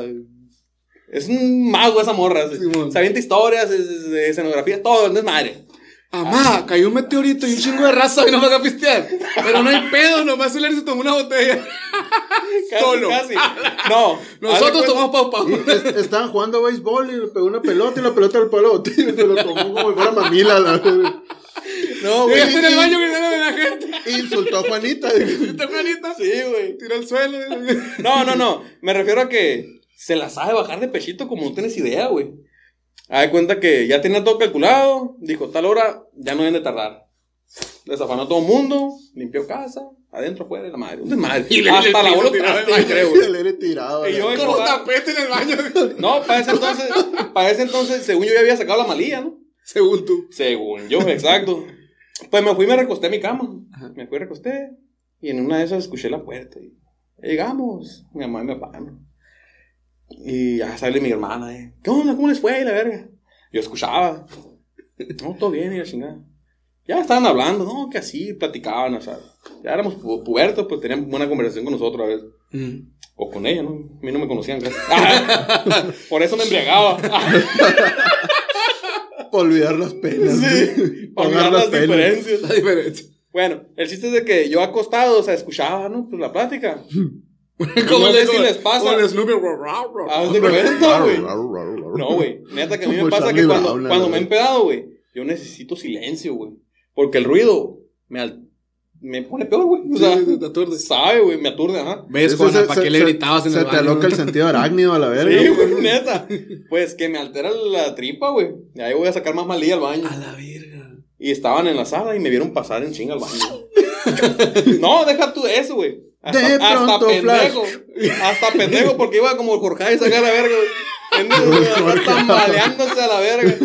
Es un mago esa morra. Se, Simón. se avienta historias, es- es- de escenografía, todo, no es madre. Amá, cayó un meteorito y un chingo de raza y no me va a pistear. Pero no hay pedo, nomás el se tomó una botella. [laughs] Casi, Solo. casi. [laughs] No. Nosotros tomamos pau pau. Y [laughs] es- estaban jugando béisbol y le pegó una pelota y la pelota del palo y se lo tomó como si fuera mamila. La No, güey. en el baño gritando de la gente. Insultó a Juanita. ¿Está Juanita? Sí, güey. Tira al suelo. No, no, no. Me refiero a que se la sabe bajar de pechito como no tienes idea, güey. De cuenta que ya tenía todo calculado. Dijo, tal hora, ya no deben de tardar. Desafanó a todo el mundo, limpió casa, adentro, afuera, y la madre. Un desmadre. [laughs] Y le- Hasta trastes, baño. creo, güey. [laughs] Le tirado. Y yo Como tapete en el baño. [laughs] No, para ese entonces, para ese entonces, según yo ya había sacado la malilla, ¿no? Según tú. Según yo, exacto. Pues me fui y me recosté a mi cama. Me fui y recosté. Y en una de esas escuché la puerta. Y llegamos, mi mamá y mi papá, ¿no? Y ya sale mi hermana, ¿eh? ¿Qué onda? ¿Cómo les fue? Y la verga. Yo escuchaba. No, todo bien, y la chingada. Ya estaban hablando, no, que así, platicaban, o sea. Ya éramos pu- pubertos, pues tenían buena conversación con nosotros a veces. O con ella, ¿no? A mí no me conocían casi. [laughs] Por eso me embriagaba. [laughs] Olvidar las penas. Sí, olvidar las penas. diferencias. [laughs] La diferencia. Bueno, el chiste es de que yo acostado, o sea, escuchaba, ¿no? Pues la plática. [laughs] Como No el- sé si les pasa. como el Snoopy. Haz de cuenta, güey. No, güey. Neta que a mí me pasa que cuando, cuando me he empedado, güey, yo necesito silencio, güey. Porque el ruido me, al- me pone peor, güey. O sea, Sí, te aturde. sabe, güey, me aturde, ajá. ¿Ves, Juana? se- ¿Para se- qué le se- gritabas en Se el te baño? aloca el sentido arácnido a la verga. Sí, güey, neta. Pues que me altera la tripa, güey. Y ahí voy a sacar más malilla al baño. A la verga. Y estaban en la sala y me vieron pasar en chinga al baño. [laughs] no, deja tú eso, güey. Hasta, De hasta pronto, pendejo. Hasta pendejo porque iba como Jorge y sacar la verga, [laughs] tambaleándose a la verga.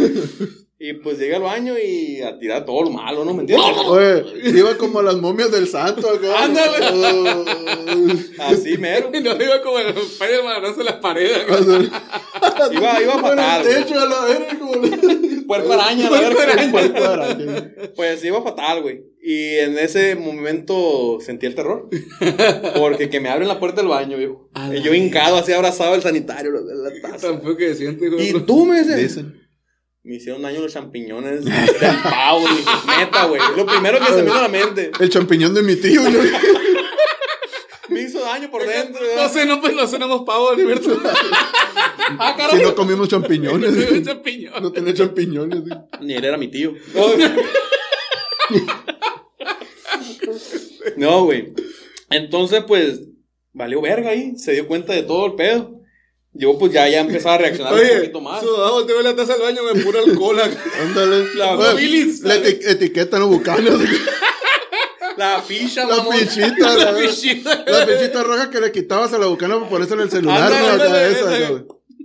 Y pues llegué al baño y a tirar todo lo malo, ¿no? ¿Me entiendes? [laughs] Oye, iba como las momias del santo acá. Ándale. [laughs] Así mero. Y no iba como el Spider-Man agarrándose las [laughs] paredes. Iba, iba Con el fatal. güey. techo a la verga. Como Puerco araña, la verga. Pues iba fatal, güey. Y en ese momento sentí el terror. Porque que me abren la puerta del baño, viejo. A yo hincado, así abrazado al sanitario. la- la taza. Feo que siente, de Y tú me dices. Me hicieron daño los champiñones [laughs] del pavo, dije, neta, güey. Lo primero que se me vino a la mente. El champiñón de mi tío. ¿no? Me hizo daño por dentro. No sé, no, pues no cenamos pavo, Alberto. [laughs] Ah, Si caray. no comimos champiñones. Champiñón. No tenía champiñones. Ni él era mi tío. [laughs] No, güey. Entonces, pues, valió verga ahí. Se dio cuenta de todo el pedo. Yo, pues, ya, ya empezaba a reaccionar un Oye, poquito más. sudado, te voy a la taza del baño, me puro alcohol. [laughs] Ándale. La bilis. La eti- etiqueta no bucanas. [laughs] La ficha, La mamón. fichita. [laughs] La, Pichita. la fichita roja que le quitabas a la bucana para ponerse en el celular. Ándale, ¿no? Ándale, güey.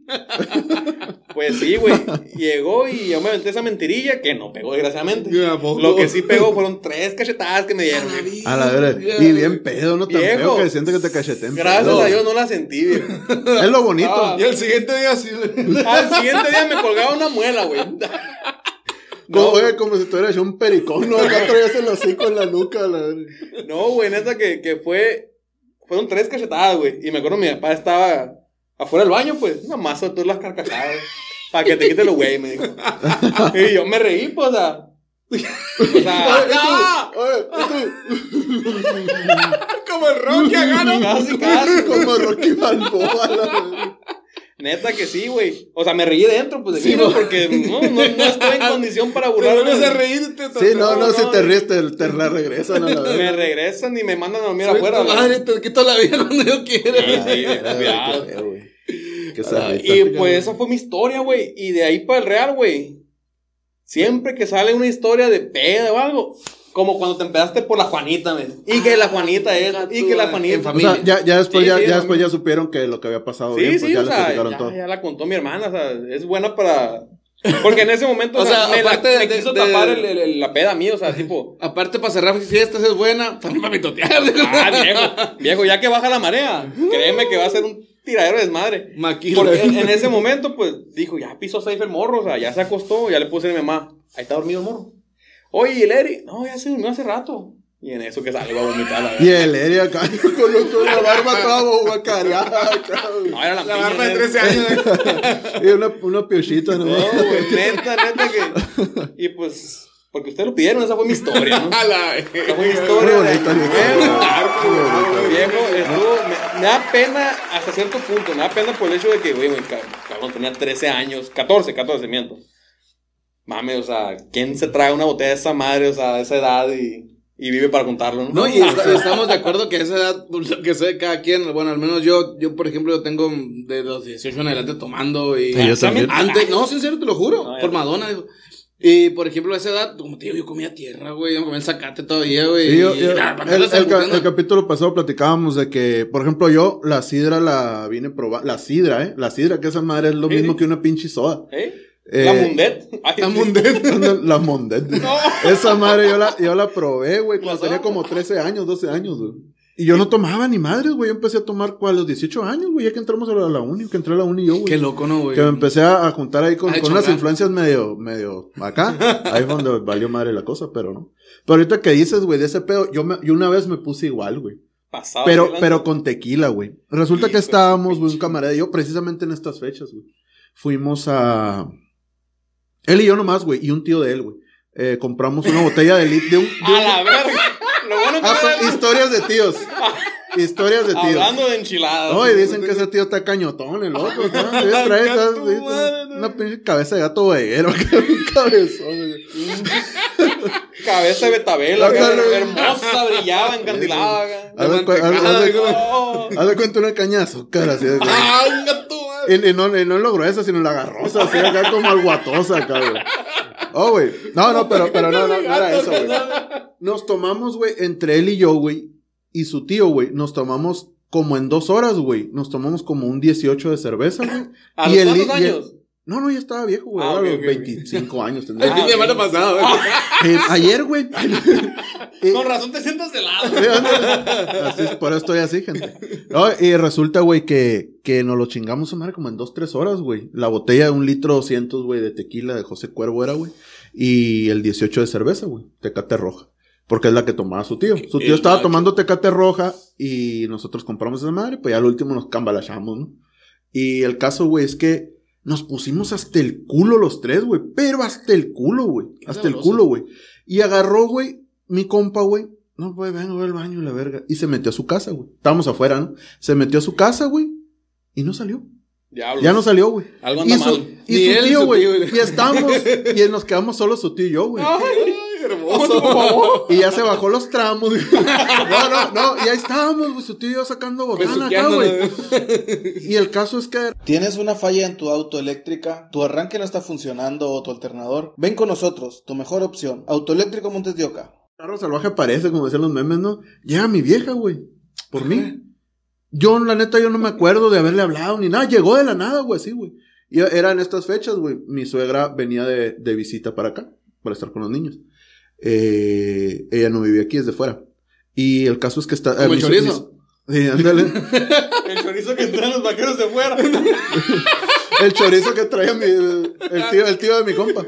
[laughs] Pues sí, güey. Llegó y yo me aventé esa mentirilla que no pegó, desgraciadamente. Lo que sí pegó fueron tres cachetadas que me dieron. güey. A la verga. Y bien pedo, no tan Viejo. feo que siente que te cacheteen. Gracias pedo. a Dios no la sentí, viejo. [laughs] Es lo bonito. Ah. Y al siguiente día sí. [laughs] Al siguiente día me colgaba una muela, güey. Como, No, oye, como si tuviera hecho un pericón, ¿no? Acá traías el hocico en la nuca. La... verga. No, güey, neta que, que fue. Fueron tres cachetadas, güey. Y me acuerdo mi papá estaba afuera del baño, pues. Nada más todas las carcajadas. [laughs] Para que te quite los güey, me dijo. Y yo me reí, pues, o sea. [laughs] O sea, [laughs] Como el Rocky acá, ¿no? Casi, casi. como Rocky Balboa. Neta que sí, güey. O sea, me reí dentro, pues de Sí, mí, ¿no? porque no, no, no estoy en [laughs] condición para burlarme. vuelves a reír. Te Sí, no, no, no, si no, te no. ríes, te, te la regresan a la Me vez. regresan y me mandan a dormir Soy afuera. tu la- madre, te quito la vida cuando yo quiera. Sí, cuidado. Qué feo, güey. Qué Y pues esa fue mi historia, güey. Y de ahí para el real, güey. Siempre que sale una historia de peda o algo, como cuando te empezaste por la Juanita, güey. Y que la Juanita es, y que la En Juanita. O familia. sea, ya, ya después, Sí, ya, sí, ya después ya supieron que lo que había pasado Sí, bien, pues sí, ya o les sea, ya, todo. ya la contó mi hermana, o sea, es buena para... Porque en ese momento, [laughs] o, O sea, me, la- aparte de- me quiso de- tapar el- el- el- la peda a mí, o sea, tipo... [laughs] Aparte, para cerrar fiestas es buena. También para mitotear. Ah, viejo, viejo, ya que baja la marea, créeme que va a ser un tiradero de desmadre. Maquila. Porque en, en ese momento, pues, dijo, ya pisó safe el morro, o sea, ya se acostó, ya le puse a mi mamá, ahí está dormido el morro. Oye, ¿y el Eri? No, ya se durmió hace rato. Y en eso que sale va a vomitar, la Y el Eri acá [laughs] con, los- con la barba toda güey. [laughs] No, era la, La barba de neta. 13 años. [laughs] Y una, una piochita, ¿no? No, güey, neta, neta que... Y pues, porque ustedes lo pidieron, esa fue mi historia, ¿no? A la- Esa fue mi historia. De bonita, viejo, viejo. viejo, estuvo, me, me da pena hasta cierto punto, me da pena por el hecho de que, güey, güey, cab- cabrón, tenía 13 años, 14, 14, miento. Mame, o sea, ¿quién se trae una botella de esa madre, o sea, de esa edad y, y vive para contarlo, no? No, y est- estamos de acuerdo que a esa edad, pues, lo que sé cada quien, bueno, al menos yo, yo por ejemplo, yo tengo de los 18 en adelante tomando y... Sí, yo también. Antes, no, sincero, te lo juro, No, por. Madonna, digo. Y, por ejemplo, a esa edad, como te digo, yo comía tierra, güey, yo comía el zacate todavía, güey. Sí, yo- y- yo- el, el ca- el capítulo pasado platicábamos de que, por ejemplo, yo la sidra la vine probando. La sidra, ¿eh? La sidra, que esa madre es lo Sí, mismo que una pinche soda. ¿Eh? Eh, la Mundet. Ay, La mundet. [laughs] la Mondet. Esa madre yo la, yo la probé, güey, cuando tenía como 13 años, 12 años, güey. Y yo no tomaba ni madres, güey. Yo empecé a tomar, ¿cuál? A los 18 años, güey. Ya que entramos a la, a la uni, que entré a la uni yo, güey. Qué loco, ¿no, güey? Que me empecé a, a juntar ahí con, con unas influencias medio, medio acá. [laughs] Ahí fue donde valió madre la cosa, pero no. Pero ahorita que dices, güey, de ese pedo, yo, me, yo una vez me puse igual, güey. Pasado, Pero, pero con tequila, güey. Resulta que estábamos, güey, un camarada y yo, precisamente en estas fechas, güey. Fuimos a. Él y yo nomás, güey, y un tío de él, güey. Eh, compramos una botella de lit de un. de [laughs] A la verga. Lo bueno que Ah, pues, historias de tíos. Historias de tíos. Hablando de enchiladas. No, y dicen que ese tío está cañotón, el otro. [laughs] trae, está- una pinche cabeza de gato bodeguero. [laughs] un cabezón. Cabeza de betabela, hermosa, brillaba, encandilada. Haz de cuenta una caña de azúcar, así de ¡Ay, gato, madre! Y, y no, y no en lo gruesa, sino en la garrosa, así acá como alguatosa güey. Oh, güey. No, no, pero, pero no, no, no era eso, güey. Nos tomamos, güey, entre él y yo, güey, y su tío, güey, nos tomamos como en dos horas, güey. Nos tomamos como un 18 de cerveza, güey. ¿A Y los el cuántos años? No, no, ya estaba viejo, güey. Ah, a ok, los ok, ok. 25 años El tendría. fin de semana ok. pasado, güey. Eh, ayer, güey. Eh, [laughs] Con razón te sientas de lado. Así es, por eso estoy así, gente. No, y resulta, güey, que, que nos lo chingamos a madre como en dos, tres horas, güey. La botella de un litro 200, güey, de tequila de José Cuervo era, güey. Y el 18 de cerveza, güey. Tecate roja. Porque es la que tomaba su tío. Su tío El estaba macho. tomando tecate roja y nosotros compramos esa madre, pues ya al último nos cambalachamos, ¿no? Y el caso, güey, es que nos pusimos hasta el culo los tres, güey. Pero hasta el culo, güey. Hasta el sabroso. culo, güey. Y agarró, güey, mi compa, güey. No, güey, vengo, voy al baño, la verga. Y se metió a su casa, güey. Estábamos afuera, ¿no? Se metió a su casa, güey. Y no salió. Diablo. Ya no salió, güey. Algo Y anda su, mal. y su él tío, güey. Y estábamos, [laughs] y nos quedamos solo su tío y yo, güey. Hermoso. Y ya se bajó los tramos. [laughs] No, no, no. Y ahí estábamos, güey, su tío y yo sacando botana acá, güey. Y el caso es que ¿Tienes una falla en tu auto eléctrica? ¿Tu arranque no está funcionando o tu alternador? Ven con nosotros, tu mejor opción. Autoeléctrico Montes de Oca. Carro salvaje aparece, como decían los memes, ¿no? Llega mi vieja, güey. Por mí. Yo, la neta, yo no me acuerdo de haberle hablado ni nada. Llegó de la nada, güey, así, güey. Y era en estas fechas, güey. Mi suegra venía de, de visita para acá, para estar con los niños. Eh, ella no vivía aquí, es de fuera. Y el caso es que está. Como el mi su- chorizo. sí, ándale. [laughs] El chorizo que traen los vaqueros de fuera. [laughs] el chorizo que traía mi, el, el tío, el tío de mi compa.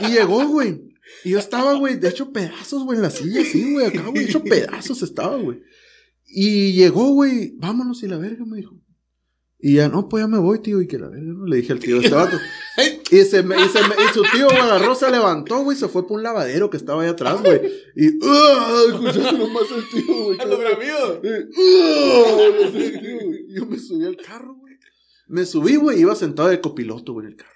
Y llegó, güey. Y yo estaba, güey, de hecho pedazos, güey, en la silla, sí, güey, acá, güey, hecho pedazos estaba, güey. Y llegó, güey, vámonos y la verga, me dijo. Y ya, no, pues ya me voy, tío. Y que la. Le dije al tío de este vato. [laughs] y, se me, y, se me- y su tío, güey, agarró, se levantó, güey, se fue por un lavadero que estaba ahí atrás, güey. Y, ¡ah! Escuchaste nomás el tío, güey. [laughs] verga. Y, ¡ah! Yo me subí al carro, güey. Me subí, güey, iba sentado de copiloto, güey, en el carro.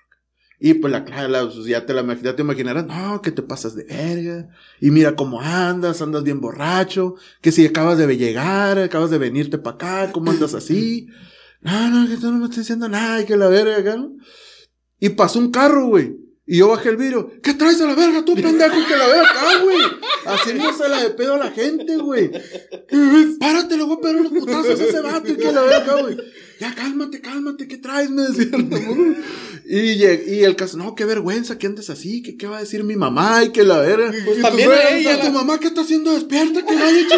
Y pues la la- pues, ya, te la, ya te imaginarás, no, que te pasas de verga. Y mira cómo andas, andas bien borracho. Que si acabas de llegar, acabas de venirte para acá, ¿cómo andas así? No, no, que tú no me estás diciendo nada, y que la verga acá, ¿no? Y pasó un carro, güey. Y yo bajé el vidrio. ¿Qué traes a la verga, tú, pendejo? Que la verga acá, güey. Haciéndosela de pedo a la gente, güey. Párate, le voy a pegar unos putazos a ese vato y que la verga güey. Ya, cálmate, cálmate, ¿qué traes? Me decían. ¿no? Y, y el caso, no, qué vergüenza que andes así, que qué va a decir mi mamá y que la verga. Pues Y también tú, a "Güey, ella, tu la- mamá que está haciendo despierta, que vaya chingue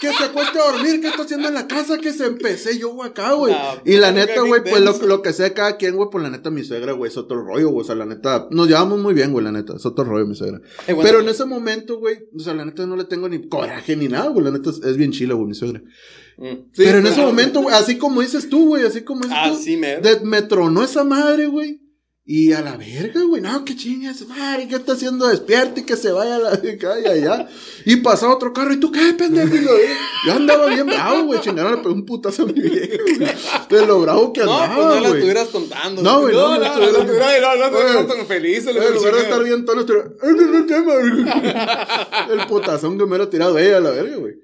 que, que se acueste a dormir, que está haciendo en la casa, que se empecé yo güey, acá, güey. Y la neta, güey, pues lo, lo que sea cada quien, güey, pues la neta mi suegra, güey, es otro rollo, güey. O sea, la neta, nos llevamos muy bien, güey, la neta, es otro rollo mi suegra. Eh, bueno, Pero en ese momento, güey, o sea, la neta no le tengo ni coraje ni nada, güey, la neta es, es bien chila, güey, mi suegra. mm. Pero en ese momento, güey, así como dices tú, güey, así como dices tú, Así me. de- me tronó esa madre, güey. Y a la verga, güey, no, que chinga esa madre, que está haciendo despierto y que se vaya a la calle allá. Y pasaba otro carro, ¿y tú qué, pendejo? Y lo- Yo andaba bien bravo, güey, chingaron, le pegó un putazo a mi vieja, güey. De lo bravo que No, andaba, pues no la güey. estuvieras contando. No, güey, No, no, no, no, no, no, no, no, no, Güey. no, tan feliz. En lugar de estar bien tono, estuviera, "Ay, no, no, tema", El putazón que me hubiera tirado ella a la verga, güey.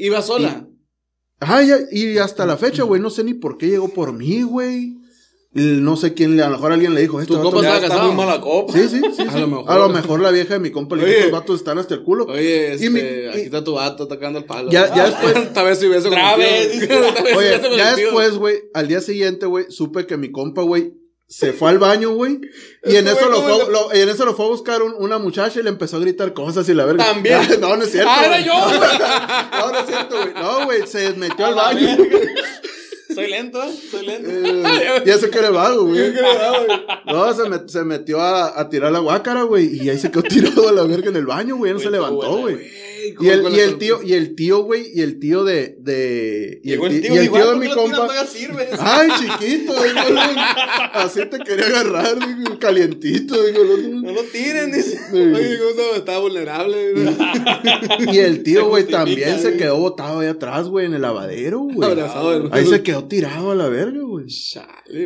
Iba sola. Ajá, ya- y hasta la fecha, güey, no sé ni por qué llegó por mí, güey. No sé quién, le- a lo mejor alguien le dijo esto. Tu compa estaba está casado. muy mala copa. Sí, sí, sí. A lo mejor. A lo mejor la vieja de mi compa le dijo, estos vatos están hasta el culo. Oye, este, Y mi- aquí y- está tu vato tocando el palo. Ya- ya después- [laughs] Tal vez si hubiese [laughs] Oye, ya después, güey, al día siguiente, güey, supe que mi compa, güey, se fue al baño, güey. Y en eso, lo ¿cómo fue, lo- en eso lo fue a buscar un- una muchacha y le empezó a gritar cosas y la verga. También. [laughs] no, no es cierto. Ah, era yo, güey. No, no es cierto, güey. No, güey, se metió al baño. Soy lento. Soy lento. Eh, y eso que era vago, güey. No, se, met- se metió a, a tirar la guácara, güey. Y ahí se quedó tirado a la verga en el baño, güey. No se Güey, levantó, buena, güey. Y ¿cómo el, y el tío, y el tío, güey, y el tío de, de, y el, tío, y el dijo, tío "Ah, de ¿por mi compa. Ay, chiquito, digo, así te quería agarrar, digo, calientito, digo. No lo tiren, dice. Oye, ¿cómo estaba? Vulnerable. [laughs] Y el tío, güey, también se quedado botado ahí atrás, güey, en el lavadero, güey. Ahí se quedó tirado a la verga, güey.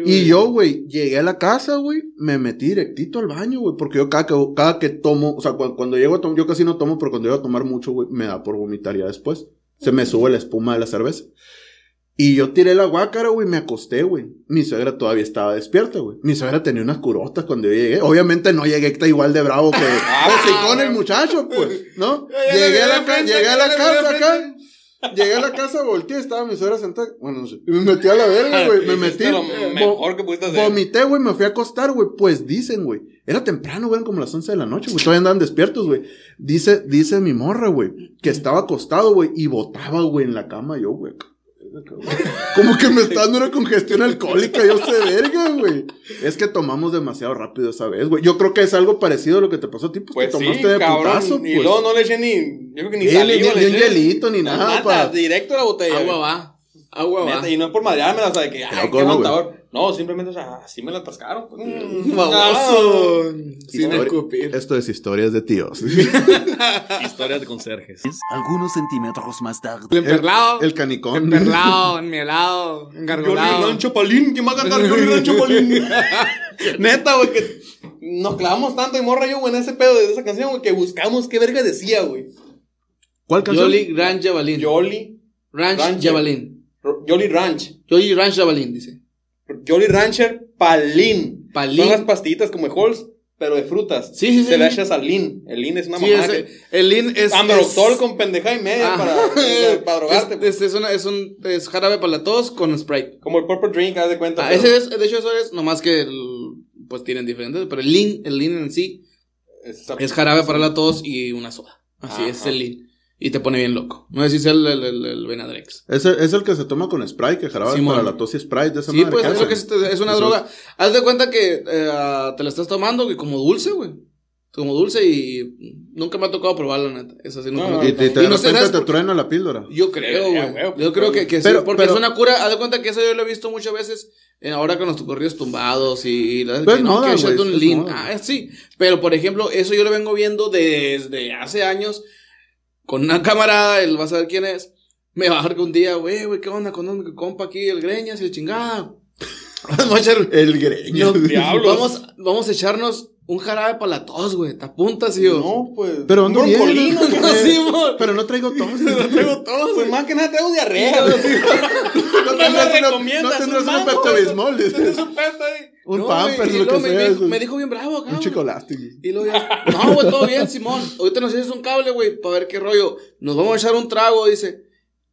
Y yo, güey, llegué a la casa, güey, me metí directito al baño, güey, porque yo cada que, cada que tomo, o sea, cuando, cuando llego a tomar, yo casi no tomo, pero cuando llego a tomar mucho, güey, me da por vomitar ya después. Se me sube la espuma de la cerveza. Y yo tiré la guácara, güey, me acosté, güey. Mi suegra todavía estaba despierta, güey. Mi suegra tenía unas curotas cuando yo llegué. Obviamente no llegué está igual de bravo que [laughs] Ah, con el muchacho, pues, ¿no? Llegué a la, ca- llegué a la casa acá. Llegué a la casa, volteé, estaba mi suegra sentada. Bueno, no sé. Y me metí a la verga, [laughs] güey. Me metí. Lo mejor que pudiste hacer. Vomité, güey, me fui a acostar, güey. Pues dicen, güey. Era temprano, güey, eran como las 11 de la noche, güey. Todavía andaban despiertos, güey. Dice, dice mi morra, güey, que estaba acostado, güey, y botaba, güey, en la cama yo, güey. Como que me está dando una congestión alcohólica, yo sé verga, güey. Es que tomamos demasiado rápido esa vez, güey. Yo creo que es algo parecido a lo que te pasó a ti, pues, Pues que sí, tomaste de cabrón. putazo, y pues. luego no le eché ni. Yo creo que ni Sí, saliva ni- le ni un hielito, ni nada, pa. Directo a la botella. Agua va. Agua va. Neta, y no es por madrearme, o sea, de que, ay, qué ¿cómo, aguantador. No, simplemente, o sea, así me la atascaron. pues. Mm, Baboso. Sin escupir. Esto es historias de tíos. [laughs] Historias de conserjes. Algunos centímetros más tarde. El emperlado. El canicón. Emperlado, [laughs] enmielado, Johnny engargolado. Rancho Palín, ¿quién va a cantar Johnny Rancho Palín? [laughs] Neta, güey, que nos clavamos tanto y morra yo, güey, en ese pedo de esa canción, güey, que buscamos qué verga decía, güey. ¿Cuál canción? Jolly Ranch Jabalín. Jolly, Ranch Ranch. Jabalín. Jolly Ranch. Jolly Ranch Jabalín, dice. Jolly Rancher Palín. Palín. Son las pastillitas como de Halls, pero de frutas. Sí, sí, Se sí, le echas al Lean. El Lean es una Sí, mamá ese- que... el Lean es. Ambroctol es- con pendeja y media para, [laughs] para drogarte. pues. Es, es, una- es un es jarabe para la tos con Sprite. Como el Purple Drink, haz de cuenta. Ah, ese es, de hecho, eso es, nomás que el- pues tienen diferentes, pero el Lean, el Lean en sí es, es jarabe para la tos y una soda. Así Ajá. es el Lean. Y te pone bien loco. No sé si es el, el, el, el Benadryl. Es el, es el que se toma con Sprite, que jarabe Simón. para la tos y Sprite. De esa Sí, madre pues es, lo que es, es una Eso droga. Haz de cuenta que eh, te la estás tomando que como dulce, güey. como dulce y nunca me ha tocado probarlo, neta. Eso sí, nunca No, me ha Y, no, te, Y no sé, de repente ¿sabes te por- truena la píldora. Yo creo, güey. Yo creo que, que Pero- sí, porque pero- es una cura. Haz de cuenta que eso yo lo he visto muchas veces eh, ahora con los corridos tumbados y, y la- Pero que es no, que es lean. moda. Ah, sí. Pero por ejemplo, eso yo lo vengo viendo desde hace años con una camarada, él va a saber quién es. Me baja un día, güey, güey, ¿qué onda con un compa aquí, el greñas y [laughs] el chingada? Vamos a echar. El greño. No, diablos. Vamos, vamos a echarnos un jarabe para la tos, güey. ¿Te apuntas, y yo? No, pues. Pero ando bien. ¿no? Sí. Pero no traigo tos. [laughs] Traigo todo, pues más que nada traigo diarrea. güey. [laughs] No tendrás, una- recomiendas no tendrás un güey? bismol. Es un peto ahí. Un No, pampers, lo que me, sea. me, dijo bien bravo acá. Un güey. chicolástico. Y luego ya, no, güey, todo bien, Simón. Ahorita nos haces un cable, güey, para ver qué rollo. Nos vamos a echar un trago, dice.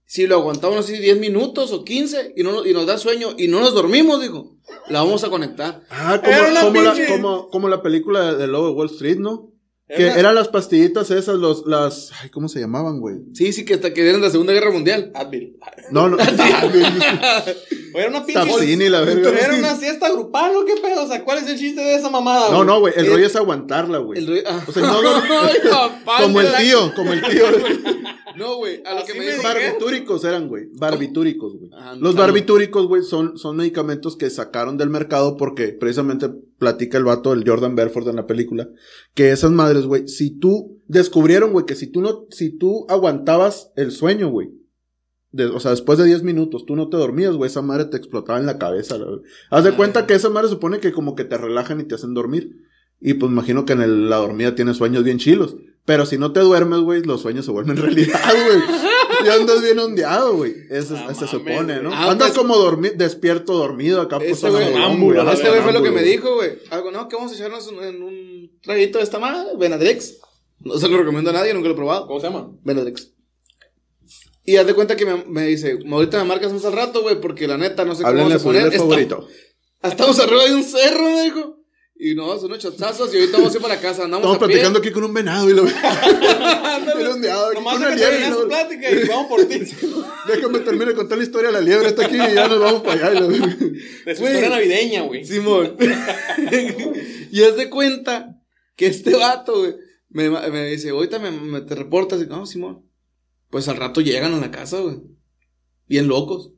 Si lo aguantamos así 10 minutos o 15 y, no, y nos da sueño y no nos dormimos, dijo, la vamos a conectar. Ah, Era una como, como, la, como, como la película de Lobo de Wall Street, ¿no? Era Que una- eran las pastillitas esas, los, las, ay, ¿cómo se llamaban, güey? Sí, sí, que hasta que eran de la Segunda Guerra Mundial. Advil. No, no. [laughs] [laughs] O era una pinche. Tapsini, la verga. Era una siesta grupal, ¿o qué pedo? O sea, ¿cuál es el chiste de esa mamada? No, no, güey, el Eh, rollo es aguantarla, güey. El rollo- ah. O sea, no, no, [laughs] como el tío, como el tío. No, güey, a lo que me me. Barbitúricos eran, güey. Barbitúricos, güey. Ah, Los barbitúricos, güey, son, son medicamentos que sacaron del mercado porque precisamente platica el vato, el Jordan Belfort en la película, que esas madres, güey, si tú descubrieron, güey, que si tú no, si tú aguantabas el sueño, güey, de- o sea, después de 10 minutos, tú no te dormías, güey, esa madre te explotaba en la cabeza. la- Haz de Ay. cuenta que esa madre supone que como que te relajan y te hacen dormir. Y pues imagino que en el- la dormida tienes sueños bien chilos. Pero si no te duermes, güey, los sueños se vuelven [laughs] realidad, güey. Y andas bien ondeado, güey. Eso Ah, se supone, ¿no? güey. Ah, andas pues- como dormi despierto, dormido acá. pues, Este güey, sonámbulo, la este güey fue lo que me dijo, güey. Algo, no, que vamos a echarnos en, en un traguito de esta madre, Benadryx. No se lo recomiendo a nadie, nunca lo he probado. ¿Cómo se llama? Benadryx. Y haz de cuenta que me, me dice, ahorita me marcas más al rato, güey, porque la neta no sé cómo Háblenle su poner. Está- favorito. [laughs] Estamos arriba de un cerro, me dijo. Y no, son unos chotazos y ahorita vamos a ir para casa. Andamos Estamos a pie. platicando aquí con un venado y lo Bien [laughs] ondeado, aquí Nomás una liebre. terminar y plática vamos por ti. [laughs] Déjame terminar de contar la historia de la liebre. Está aquí y ya nos vamos para allá. y lo- De su Güey. historia navideña, güey. Simón. y haz de cuenta que este vato, güey, me, me dice, ahorita me, me te reportas. Y, no, Simón. Pues al rato llegan a la casa, güey. Bien locos.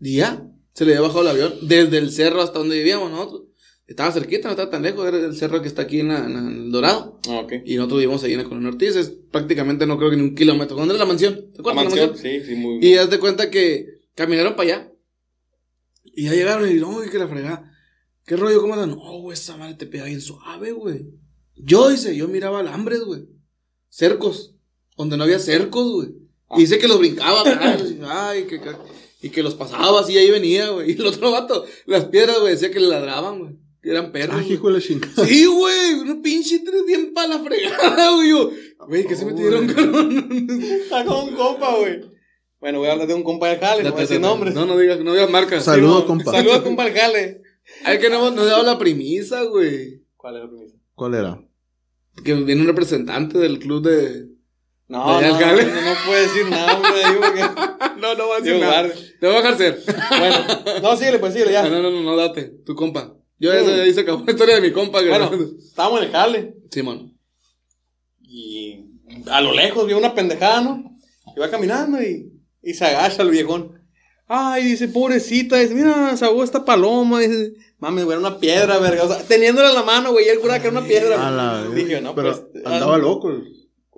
Y ya, se le había bajado el avión desde el cerro hasta donde vivíamos nosotros. Estaba cerquita, no estaba tan lejos, era el cerro que está aquí en, la- en el Dorado. Ah, ok. Y nosotros vivimos ahí en la Colonia Ortiz, es prácticamente no creo que ni un kilómetro. ¿Dónde es la mansión? ¿Te acuerdas la mansión, mansión? sí, sí, muy Y haz de cuenta que caminaron para allá. Y ya llegaron y no, y que la fregada. ¿Qué rollo? ¿Cómo andan? No, güey, esa madre te pega bien suave, güey. Yo, dice, yo miraba alambres, güey. Cercos. Donde no había cercos, güey. Y dice que los brincaba, ay, que, que- y que los pasaba así, ahí venía, güey. Y [laughs] el otro vato, las piedras, güey, decía que le ladraban, güey. Que eran perros. Ay, güey. hijo de la chingada. Sí, güey, una pinche tres bien para la fregada, [laughs] güey. Güey, que se metieron, con un compa, güey. Bueno, voy a hablar de un compa de Jale, no voy a decir nombres. No, no digas, no digas marcas. Saludos, Sí, compa. Saludos, compa del Jale. Ay, que no no he dado la premisa, güey. ¿Cuál es la premisa? ¿Cuál era? Que viene un representante del club de. No, ¿De no, no, no puede decir nada, hombre. Digo que. [laughs] No, no va a Digo, guarde. Te voy a dejar ser. Bueno, no, síguele, pues síguele ya. no, no, no, no, date. Tu compa. Yo ya ahí se acabó la historia de mi compa. güey. Bueno, estábamos en el Jale. Simón. Y a lo lejos vio una pendejada, ¿no? Y va caminando y, y se agacha el viejón. Ay, dice, pobrecita, dice, mira, se ahogó esta paloma, dice, mames, güey, era una piedra, verga, o sea, teniéndola en la mano, güey, y él juraba que era una piedra, A la. Dije, no, Pero pues, andaba ah, loco.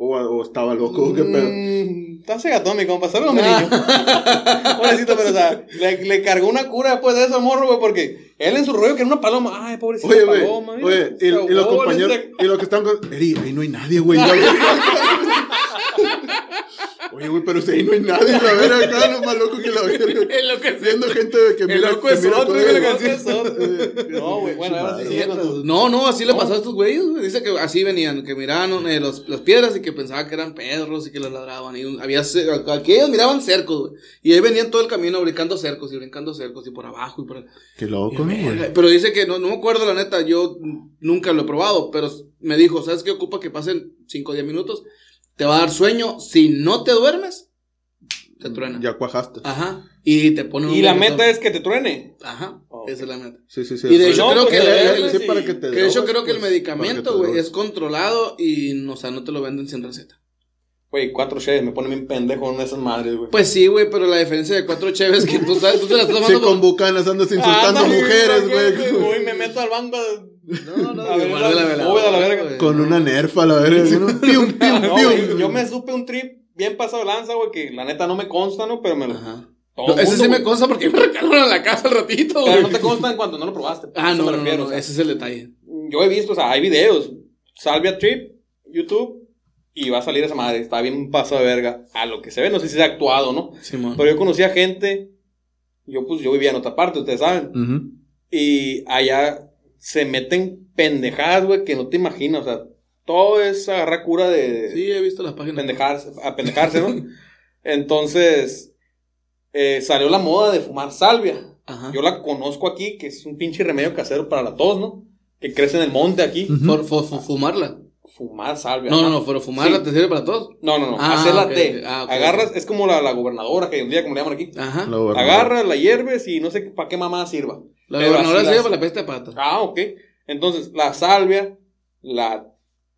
O, o estaba loco. ¿Qué pedo? mm, Está cegatón, mi compa, ¿sabes, mi niño? [laughs] Pobrecito, pero, o sea, le, le cargó una cura después de eso, morro, güey, porque él en su rollo que era una paloma, ay, pobrecita Oye, paloma, mira, Oye, y, y los compañeros. Y los que están con. Eri, ahí no hay nadie, güey. [laughs] [laughs] Oye, güey, pero si ahí no hay nadie, la verga acá, lo más loco que la verga. [laughs] Es lo que Viendo gente que El mira. loco que es mira otro, todo güey, la eso. canción. es otro. No, güey, bueno, ahora sí No, no, así le pasó a estos güeyes, güey. Dice que así venían, que miraban eh, los, las piedras y que pensaban que eran perros y que los ladraban. Y un- había, aquí ellos miraban cercos, güey. Y ahí venían todo el camino brincando cercos y brincando cercos y por abajo y por Qué loco, ¿no, güey? Pero dice que no, no me acuerdo la neta, yo nunca lo he probado, pero me dijo, ¿sabes qué ocupa que pasen 5 o 10 minutos? Te va a dar sueño, si no te duermes, te truena. Ya cuajaste. Ajá. Y te pone un Y la meta es que te truene. Ajá. Oh. Esa es la meta. Sí, sí, sí. Y de hecho No, creo pues, que, de de- sí, de hecho drogues, creo que el pues, medicamento, güey, es controlado y, o sea, no te lo venden sin receta. Güey, cuatro cheves, me pone bien pendejo con esas madres, güey. Pues sí, güey, pero la diferencia de cuatro cheves que tú sabes, tú te las estás [laughs] Sí, tomando con por- bucanas andas insultando Ah, a no, mujeres, güey. Güey, me meto al banco. No, no, ver, la la verga. Con una nerfa, la verga. ¿no? Pium, pium, No, pium. yo me supe un trip bien pasado de lanza, güey, que la neta no me consta, ¿no? Pero me lo. Ajá. No, ese mundo, sí me consta porque me recalaron a la casa al ratito, Pero güey. no te consta en cuanto no lo probaste. Ah, A eso no, me no, refiero, no, o sea, ese es el detalle. Yo he visto, o sea, hay videos. Salvia Trip, YouTube, y va a salir esa madre. Está bien pasado de verga. A lo que se ve, no sé si se ha actuado, ¿no? Simón. Pero yo conocía gente. Yo, pues, yo vivía en otra parte, ustedes saben. Ujú. Y allá se meten pendejadas, güey, que no te imaginas. O sea, todo es agarrar cura de Sí, he visto las páginas. pendejarse, a pendejarse, ¿no? [laughs] Entonces, eh, salió la moda de fumar salvia. Ajá. Yo la conozco aquí, que es un pinche remedio casero para la tos, ¿no? Que crece en el monte aquí. For- for- fumarla. Fumar salvia. No, no, no, pero fumarla Sí. te sirve para todos. No, no, no. Ah, hacerla ok, té. Ah, Agarras, es como la, la gobernadora, que un día como le llaman aquí. Ajá. La. Agarras, la hierves y no sé para qué mamá sirva. La Pero gobernadora las- para la peste de patas. Ah, ok. Entonces, la salvia, la,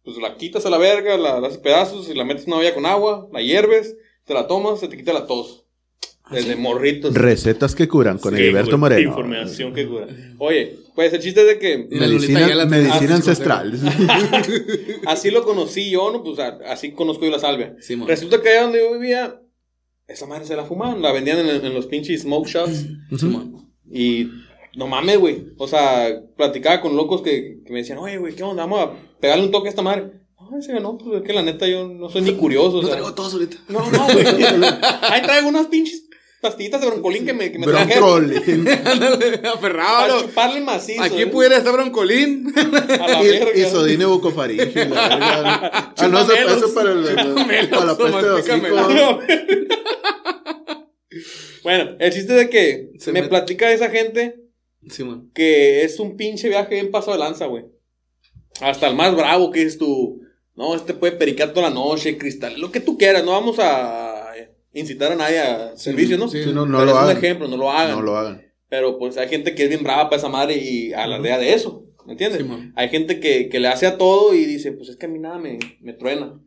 pues la quitas a la verga, la, la haces pedazos y la metes en una olla con agua, la hierves, te la tomas, se te quita la tos. Desde morritos. Recetas que curan con Sí, Heriberto güey, Moreno. Información que cura. Oye, pues el chiste es de que Medicina, la medicina ancestral. [laughs] así lo conocí yo, ¿no? Pues así conozco yo la salvia. Simón. Resulta que allá donde yo vivía, esa madre se la fumaban, la vendían en, en los pinches smoke shops. Y no mames, güey. O sea, platicaba con locos que, que me decían, oye, güey, ¿qué onda? Vamos a pegarle un toque a esta madre. No, ese no, pues es que la neta yo no soy ni curioso. o No sea. traigo todos ahorita. No, no, güey. [laughs] Ahí traigo unas pinches pastillitas de broncolín que me, que me. Broncolín. [laughs] Para Aferrado. chuparle macizo. Aquí ¿eh? pudiera estar broncolín. A la Y- la verga. [laughs] Ah, no, eso, para, el- para la peste de hocico. bueno, el chiste de que Se me me- platica esa gente Que es un pinche viaje bien paso de lanza, güey. Hasta el más bravo que es tu. No, este puede pericar toda la noche, cristal, lo que tú quieras. No vamos a incitar a nadie a servicio, ¿no? sí. Sí, no, no Pero lo es un ejemplo, no lo hagan. No lo hagan. Pero pues hay gente que es bien brava para esa madre y alardea de eso. ¿Me entiendes? Hay gente que, que le hace a todo y dice, pues es que a mí nada me, me truena.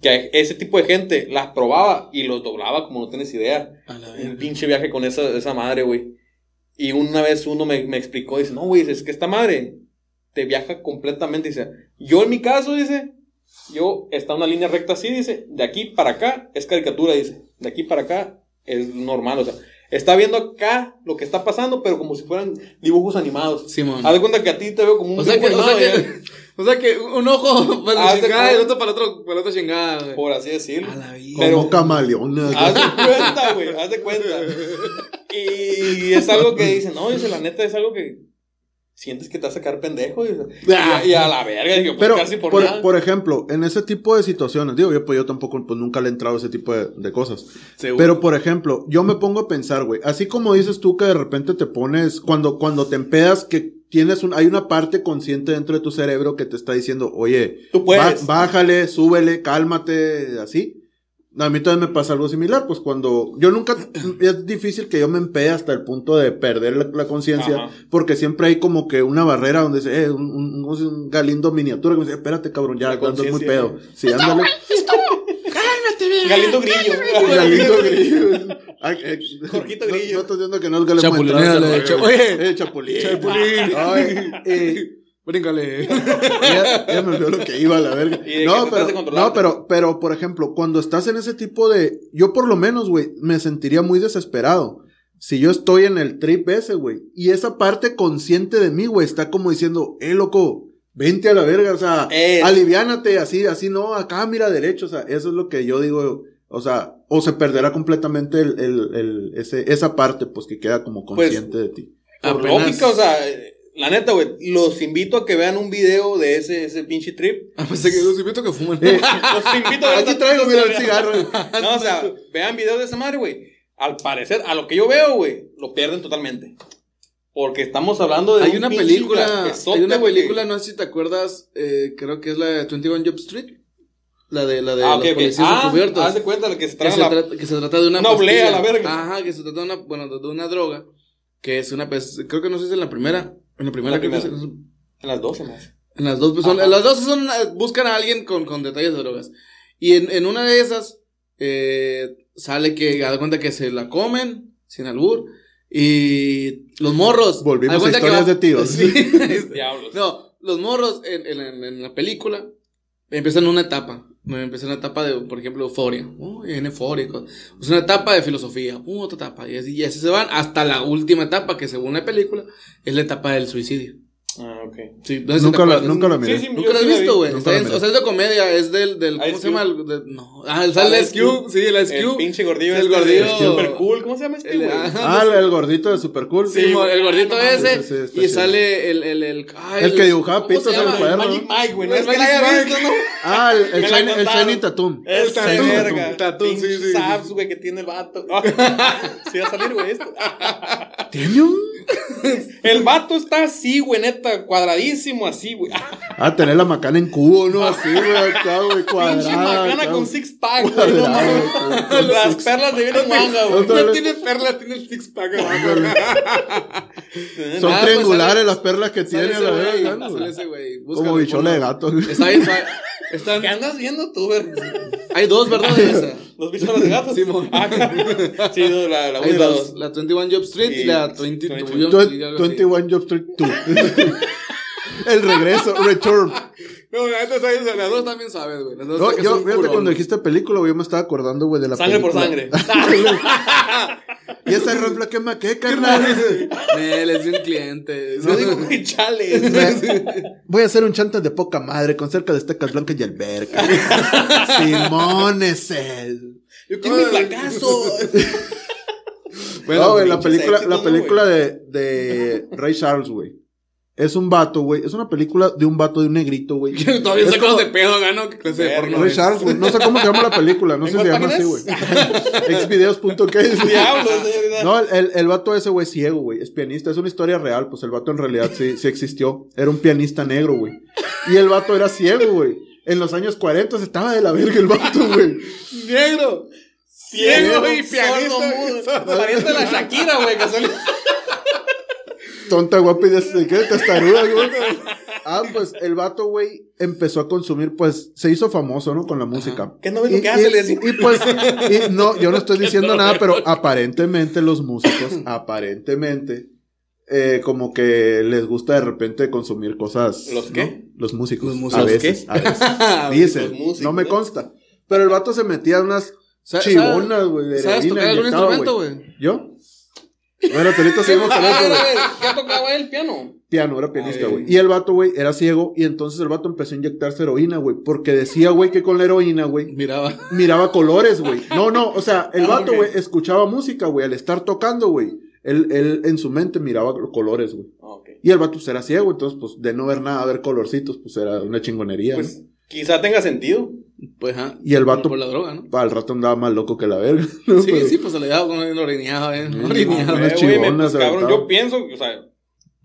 Que hay- ese tipo de gente las probaba y los doblaba como no tienes idea. A la Un pinche viaje con esa, esa madre, güey. Y una vez uno me, me explicó, dice, no, güey, es que esta madre te viaja completamente. Dice, yo en mi caso, dice, yo, está una línea recta así, dice, de aquí para acá es caricatura, dice, de aquí para acá es normal, o sea, está viendo acá lo que está pasando, pero como si fueran dibujos animados. Simón. Haz de cuenta que a ti te veo como un O sea, que, o, sea que, o sea que un ojo [laughs] para Haz la de chingada y el otro para, otro, para la otra chingada, güey. por así decirlo. A la vida. Como Pero- camaleona. Haz de cuenta, güey, haz de cuenta. [laughs] Y es algo que dicen, no, dice, la neta es algo que sientes que te va a sacar pendejo. Y, y a, y a la verga, digo, pues Pero, casi por, por, nada. por ejemplo, en ese tipo de situaciones, digo, yo, pues, yo tampoco, pues nunca le he entrado a ese tipo de, de cosas. Seguro. Pero, por ejemplo, yo me pongo a pensar, güey, así como dices tú que de repente te pones, cuando, cuando te empedas, que tienes un, hay una parte consciente dentro de tu cerebro que te está diciendo, oye, Tú puedes. ba- bájale, súbele, cálmate, así. A mí también me pasa algo similar, pues cuando yo nunca, [clears throat] es difícil que yo me empee hasta el punto de perder la, la conciencia, porque siempre hay como que una barrera donde dice, eh, un, un, un- galindo miniatura que me dice, espérate cabrón, ya, La andas muy pedo. Sí, ándale. Galindo Grillo. Galindo grillo. Ay, eh, Jorgito no- Grillo. No, estoy diciendo que no es Galindo Chapulineale, Montrano, cha- güey. oye. Eh, Chapulín. Chapulín. Ay, eh, Bríncale. [laughs] ya, ya me olvidó lo que iba a la verga. ¿Y de qué No, pero, no pero, pero, por ejemplo, cuando estás en ese tipo de. Yo, por lo menos, güey, me sentiría muy desesperado. Si yo estoy en el trip ese, güey. Y esa parte consciente de mí, güey, está como diciendo, eh, loco, vente a la verga. O sea, Es- aliviánate, así, así, no, acá mira derecho. O sea, eso es lo que yo digo. O sea, o se perderá completamente el, el, el- ese, esa parte, pues que queda como Pues, consciente de ti. Por lógica, o sea, la neta, güey, los invito a que vean un video de ese, ese pinche trip. Ah, pensé que los invito a que fumen. Eh, Los invito a aquí [laughs] traigo, mira, el cigarro. No, o sea, vean videos de esa madre, güey. Al parecer, a lo que yo veo, güey, lo pierden totalmente. Porque estamos hablando de Hay un una película, hay una que- película, no sé si te acuerdas, eh, creo que es la de 21 Jump Street. La de, la de Ah, los ok, ok. policías Ah, encubiertos. haz de cuenta la que se que, traga se trata, que se trata de una oblea, pastilla. la verga. Ajá, que se trata de una, bueno, de una droga que es una, pues, creo que no sé si es en la primera, en la primera La que primera. En las 12 más. en las dos, pues, son, Ajá. las dos son, eh, buscan a alguien con, con detalles de drogas. Y en, en una de esas, eh, sale que, da cuenta que se la comen, sin albur, y los morros. Volvimos a historias va- de tíos. [laughs] Sí. Diablos. no, los morros en, en, en- en la película empiezan una etapa. ¿No? Empiezan una etapa de, por ejemplo, euforia. Oh, en euforia. co- Es una etapa de filosofía. uh, otra etapa. Y y así se van hasta la última etapa, que según la película, es la etapa del suicidio. Ah, ok. Sí, no sé si te Nunca la, acuerdas. nunca la miré. Sí, sí, ¿Nunca yo lo has visto, vi. güey? O sea, es de comedia, es del, del ¿cómo Ice se llama? El- de- no. Ah, el sale Ah, el Ice Cube, sí, el Ice El pinche gordillo El este gordillo. Super cool. ¿Cómo se llama este, El- güey? ajá. Ah, el, el gordito de Super Cool. Sí, el gordito no, ese. sí, sí, está y chido. sale el, el, el, ay, El que dibujaba ¿cómo pizzas se en el cuaderno. Magic Mike, güey. No El es que la Magic haya Mike. visto, [laughs] ¿no? Ah, el, el, Shiny, el Tatum. Tatú, verga. tatú, sí, sí, sí. saps, güey, que tiene el vato. [laughs] sí va a salir, güey, esto. [laughs] ¿Tiene un? [laughs] El vato está así, güey, neta, cuadradísimo así, güey. Ah, tener la macana en cubo, ¿no? Así, güey, acá, güey, [laughs] cuadrada. Pinche macana acá, con güey. six pack, güey. no güey. Las perlas de vienen manga, güey. Ándale. No tiene perla, tiene el six pack abajo. Son Ah, pues, triangulares sale- las perlas que tiene ese la ¿no? ese güey. Como bichola de gato. güey. Está [laughs] bien. Están, ¿Qué andas viendo tú, güey? hay dos, ¿verdad? De esa. ¿Los bichos de gatos? Sí. Ah, [laughs] sí, no, la, la Hay una y la dos. dos. La 21 Job Street y, Y la 22 20. Job Twen- Street. algo así. 21 Job Street 2. [laughs] El regreso, return. No, la neta, ¿sabes? las dos también sabes, güey. Las dos No, yo, fíjate, curón, cuando dijiste película, güey, yo me estaba acordando, güey, de la Sangre por película. sangre. [laughs] ¿Y esa refla que me qué, carnal? Nel, es un cliente. [laughs] Yo digo, güey, chale. [laughs] Voy a hacer un chantas de poca madre con cerca de estacas blancas y alberca. [laughs] Simón ese. Yo quiero mi placazo. no, güey, la película, la ¿no, película de, de Ray Charles, güey. Es un vato, güey. Es una película de un vato de un negrito, güey. [laughs] Todavía Es como- de pedo, gano. ¿Qué clase de Verga. porno Ray es? Charles, güey. No sé cómo se llama la película. No sé ¿En si se llama así, güey. [laughs] Xvideos.k. [laughs] Diablos. No, el, el, el vato ese, güey, ciego, güey. Es pianista. Es una historia real. Pues el vato en realidad sí, sí existió. Era un pianista negro, güey. Y el vato era ciego, güey. En los años 40 estaba de la verga el vato, güey. Negro. Ciego y pianista. sordo, mudo. Pariente de la Shakira, güey, que sale. Tonta, guapa y de ¿qué? Testaruda, güey. Ah, pues el vato, güey, empezó a consumir, pues, se hizo famoso, ¿no? Con la música. ¿Qué no ves lo que hace? Decía. y, pues, y [laughs] no, yo no estoy diciendo nada, pero aparentemente los músicos, aparentemente, eh, como que les gusta de repente consumir cosas. ¿Los ¿no? qué? Los músicos. Los A músicos. veces, a veces. Dicen, [laughs] Los músicos, no me consta. Pero el vato se metía unas Sa- chibonas, güey, ¿Sabes tocar algún instrumento, güey? ¿Yo? Bueno, ahorita seguimos [laughs] con eso, güey. ¿qué tocaba el piano? Piano, era pianista, güey. Y el vato, güey, era ciego. Y entonces el vato empezó a inyectarse heroína, güey. Porque decía, güey, que con la heroína, güey, Miraba. miraba colores, güey. No, no, o sea, el Ah, vato, güey, escuchaba música, güey. Al estar tocando, güey, él, él en su mente miraba colores, güey. Ah, ok. Y el vato pues, era ciego, entonces, pues, de no ver nada, ver colorcitos, pues era una chingonería. ¿no? Quizá tenga sentido. Pues, ajá. Y el vato, Por la droga, ¿no? al rato andaba más loco que la verga. [laughs] ¿no? Sí, Pero- sí, pues se le daba con el orineado, ¿eh? Eh, güey, me- chibonas pues, cabrón, yo pienso, o sea,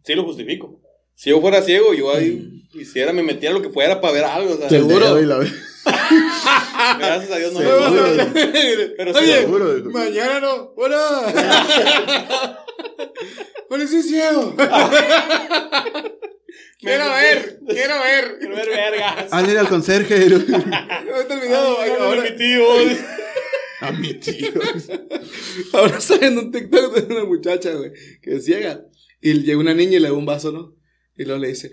sí lo justifico. Si yo fuera ciego, yo ahí hiciera, me metiera lo que fuera para ver algo. O sea, Seguro. y la [laughs] gracias a Dios no Seguro. me pasa. Pero sí, Oye, Seguro, dijo. mañana no. Bueno. [laughs] Bueno, sí, ciego. Quiero ver, quiero ver. Quiero ver vergas. Háblale al conserje. Ahorita el video, Ay, ahora, mi tío. a mi tío. [laughs] ahora está viendo un TikTok de una muchacha, güey, que es ciega. Y llega una niña y le da un vaso, ¿no? Y luego le dice,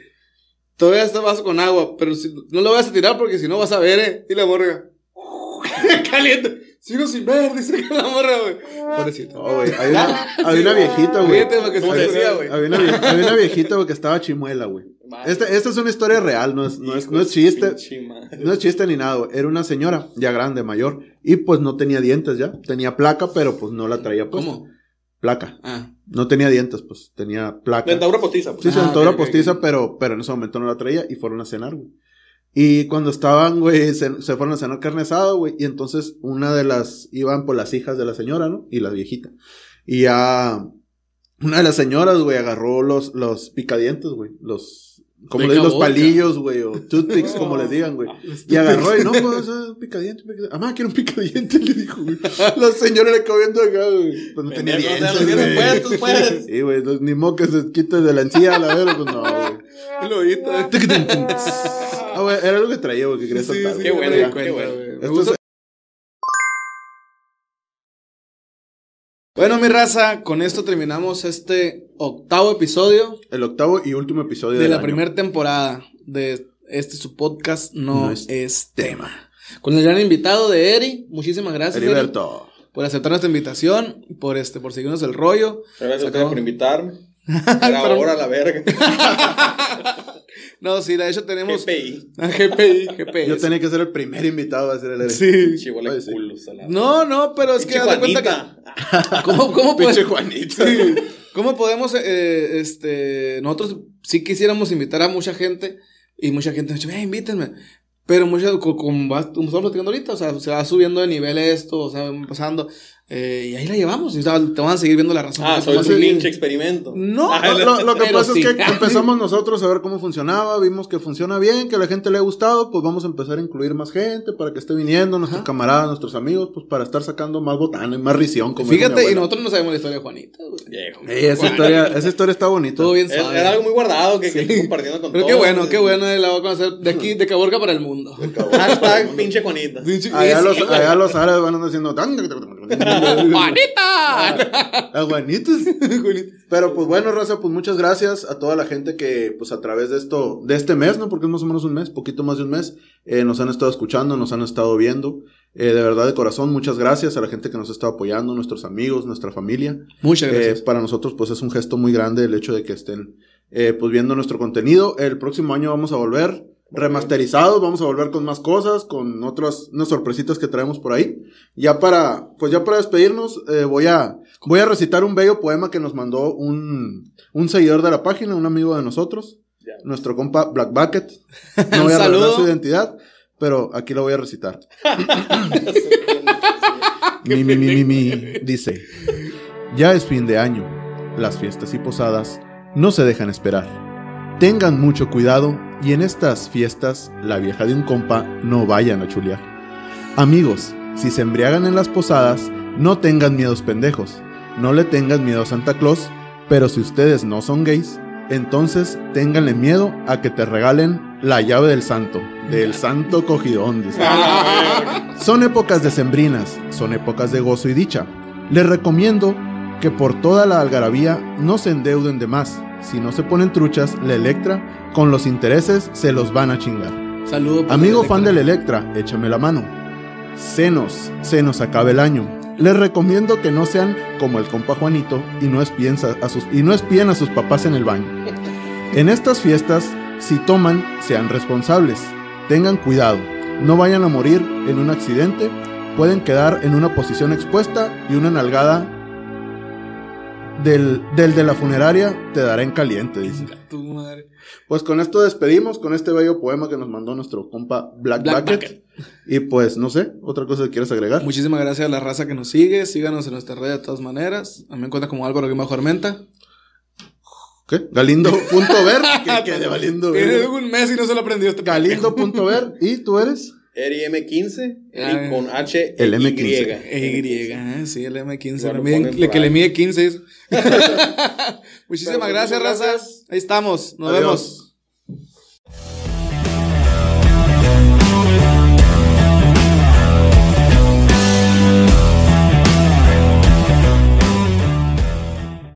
todavía está vaso con agua, pero si, no lo vas a tirar porque si no vas a ver, ¿eh? Y la morra, [laughs] caliente. Sigo sin ver, [laughs] dice que la morra, güey. Pobrecito. No, güey, hay una, [laughs] hay una viejita, güey. Había una, había una viejita, güey, que estaba chimuela, güey. Esta, esta es una historia real, no es, no es, no es chiste. No es chiste ni nada, güey. Era una señora, ya grande, mayor. Y pues no tenía dientes ya. Tenía placa, pero pues no la traía puesta. ¿Cómo? Placa. Ah. No tenía dientes, pues tenía placa. Dentadura postiza. Sí, Pues. se Ah, dentadura postiza, pero, pero en ese momento no la traía y fueron a cenar, güey. Y cuando estaban, güey, se, se fueron a cenar carne asada, güey. Y entonces una de las, iban por las hijas de la señora, ¿no? Y la viejita. Y ya, una de las señoras, güey, agarró los, los picadientes, güey. Los, como De le digo, los palillos, güey, o [laughs] toothpicks, como les digan, güey. Y agarró y no, pues, picadiente, picadiente. Amá, quiero un picadiente, [laughs] le dijo, güey. La señora le quedó viendo acá, güey. Pues no tenía dientes, lo güey. puestos, pues. Sí, güey, ni modo que se quite de la encía a la vera, pues no, güey. [laughs] El oído. Ah, güey, era lo que traía, güey, que quería Sí, saltar. sí, Qué bueno, qué cuenta, bueno. güey. Me Esto gusta- es Bueno, mi raza, con esto terminamos este octavo episodio el octavo y último episodio de del la primera temporada de este su podcast No, No es, es tema. Con el gran invitado de Eri, muchísimas gracias Eri, Heriberto. por aceptar nuestra invitación, por este, por seguirnos el rollo. Gracias a ustedes por invitarme. Era [laughs] Pero- hora la verga. [laughs] No, sí, de hecho tenemos GPI. Ah, GPI, GPI. Yo tenía que ser el primer invitado a hacer el. Sí. Chihuahua Oye, sí. culos a la No, no, pero es que haz de cuenta que. ¿Cómo, cómo, [laughs] puede- Pinche Juanita. Sí. ¿Cómo podemos, eh, este, nosotros sí quisiéramos invitar a mucha gente y mucha gente nos dice, "Eh, invítenme. Pero muchas, co- como, vas- como estamos platicando ahorita, o sea, se va subiendo de nivel esto, o sea, va pasando, eh, y ahí la llevamos, y o sea, te van a seguir viendo la razón. Ah, soy un pinche experimento. No, Ah, Lo, lo- lo que Pero pasa sí. es que [laughs] empezamos nosotros a ver cómo funcionaba, vimos que funciona bien, que a la gente le ha gustado, pues vamos a empezar a incluir más gente para que esté viniendo, nuestros Ajá. camaradas, nuestros amigos, pues para estar sacando más botanes, más risión. Como Fíjate, y nosotros no sabemos la historia de Juanita, güey. Viejo. Ey, esa, historia, esa historia está bonita. Todo bien Es-. Era algo muy guardado que, Sí. compartiendo con Pero todos. qué bueno, qué bueno, eh, la voy a conocer de aquí, [laughs] de Caborca para el mundo. Hashtag pinche Juanita. Allá Sí, los, allá los árabes van a [laughs] ¡Juanita! Aguanitos. [laughs] Pero pues bueno, Raza, pues muchas gracias a toda la gente que pues a través de esto, de este mes, ¿no? Porque es más o menos un mes, poquito más de un mes, eh, nos han estado escuchando, nos han estado viendo. Eh, de verdad, de corazón, muchas gracias a la gente que nos ha estado apoyando, nuestros amigos, nuestra familia. Muchas Eh, gracias. para nosotros pues es un gesto muy grande el hecho de que estén eh, pues viendo nuestro contenido. El próximo año vamos a volver remasterizados, vamos a volver con más cosas, con otras unas sorpresitas que traemos por ahí. Ya para pues ya para despedirnos eh, voy a voy a recitar un bello poema que nos mandó un un seguidor de la página, un amigo de nosotros, nuestro compa Black Bucket. [laughs] No voy a revelar su identidad, pero aquí lo voy a recitar. [laughs] Mi, mi, mi, mi, mi, dice, ya es fin de año, las fiestas y posadas no se dejan esperar. Tengan mucho cuidado y en estas fiestas la vieja de un compa no vayan a chulear. Amigos, si se embriagan en las posadas, no tengan miedos pendejos, no le tengan miedo a Santa Claus, pero si ustedes no son gays, entonces ténganle miedo a que te regalen la llave del santo, del santo cogidón. dice. Son épocas decembrinas, son épocas de gozo y dicha. Les recomiendo que por toda la algarabía no se endeuden de más. Si no se ponen truchas, la Electra, con los intereses, se los van a chingar. Saludo. Amigo la fan del Electra. Electra, échame la mano. Senos, se nos acaba el año. Les recomiendo que no sean como el compa Juanito y no espíen a sus, y no espíen a sus papás en el baño. En estas fiestas, si toman, sean responsables. Tengan cuidado. No vayan a morir en un accidente. Pueden quedar en una posición expuesta y una nalgada del, del de la funeraria te dará en caliente, dice. Tu madre. Pues con esto despedimos, con este bello poema que nos mandó nuestro compa Black, Black Bucket. Bucket. Y pues, no sé, otra cosa que quieras agregar. Muchísimas gracias a la raza que nos sigue. Síganos en nuestras redes de todas maneras. A mí me encuentran como Álvaro Guimajo Armenta. ¿Qué? Galindo.ver. [laughs] ¿Qué, qué de Galindo? Tiene un mes y no se lo aprendió este Galindo.ver. ¿Y tú eres? Eri M15, Ah, Eri con H el E M15. Y. Y, eh, sí, el M15. Igual le mide- le que le mide 15. es. [laughs] Muchísimas Pero, gracias, muchas raza. gracias. Ahí estamos. Nos Adiós. vemos.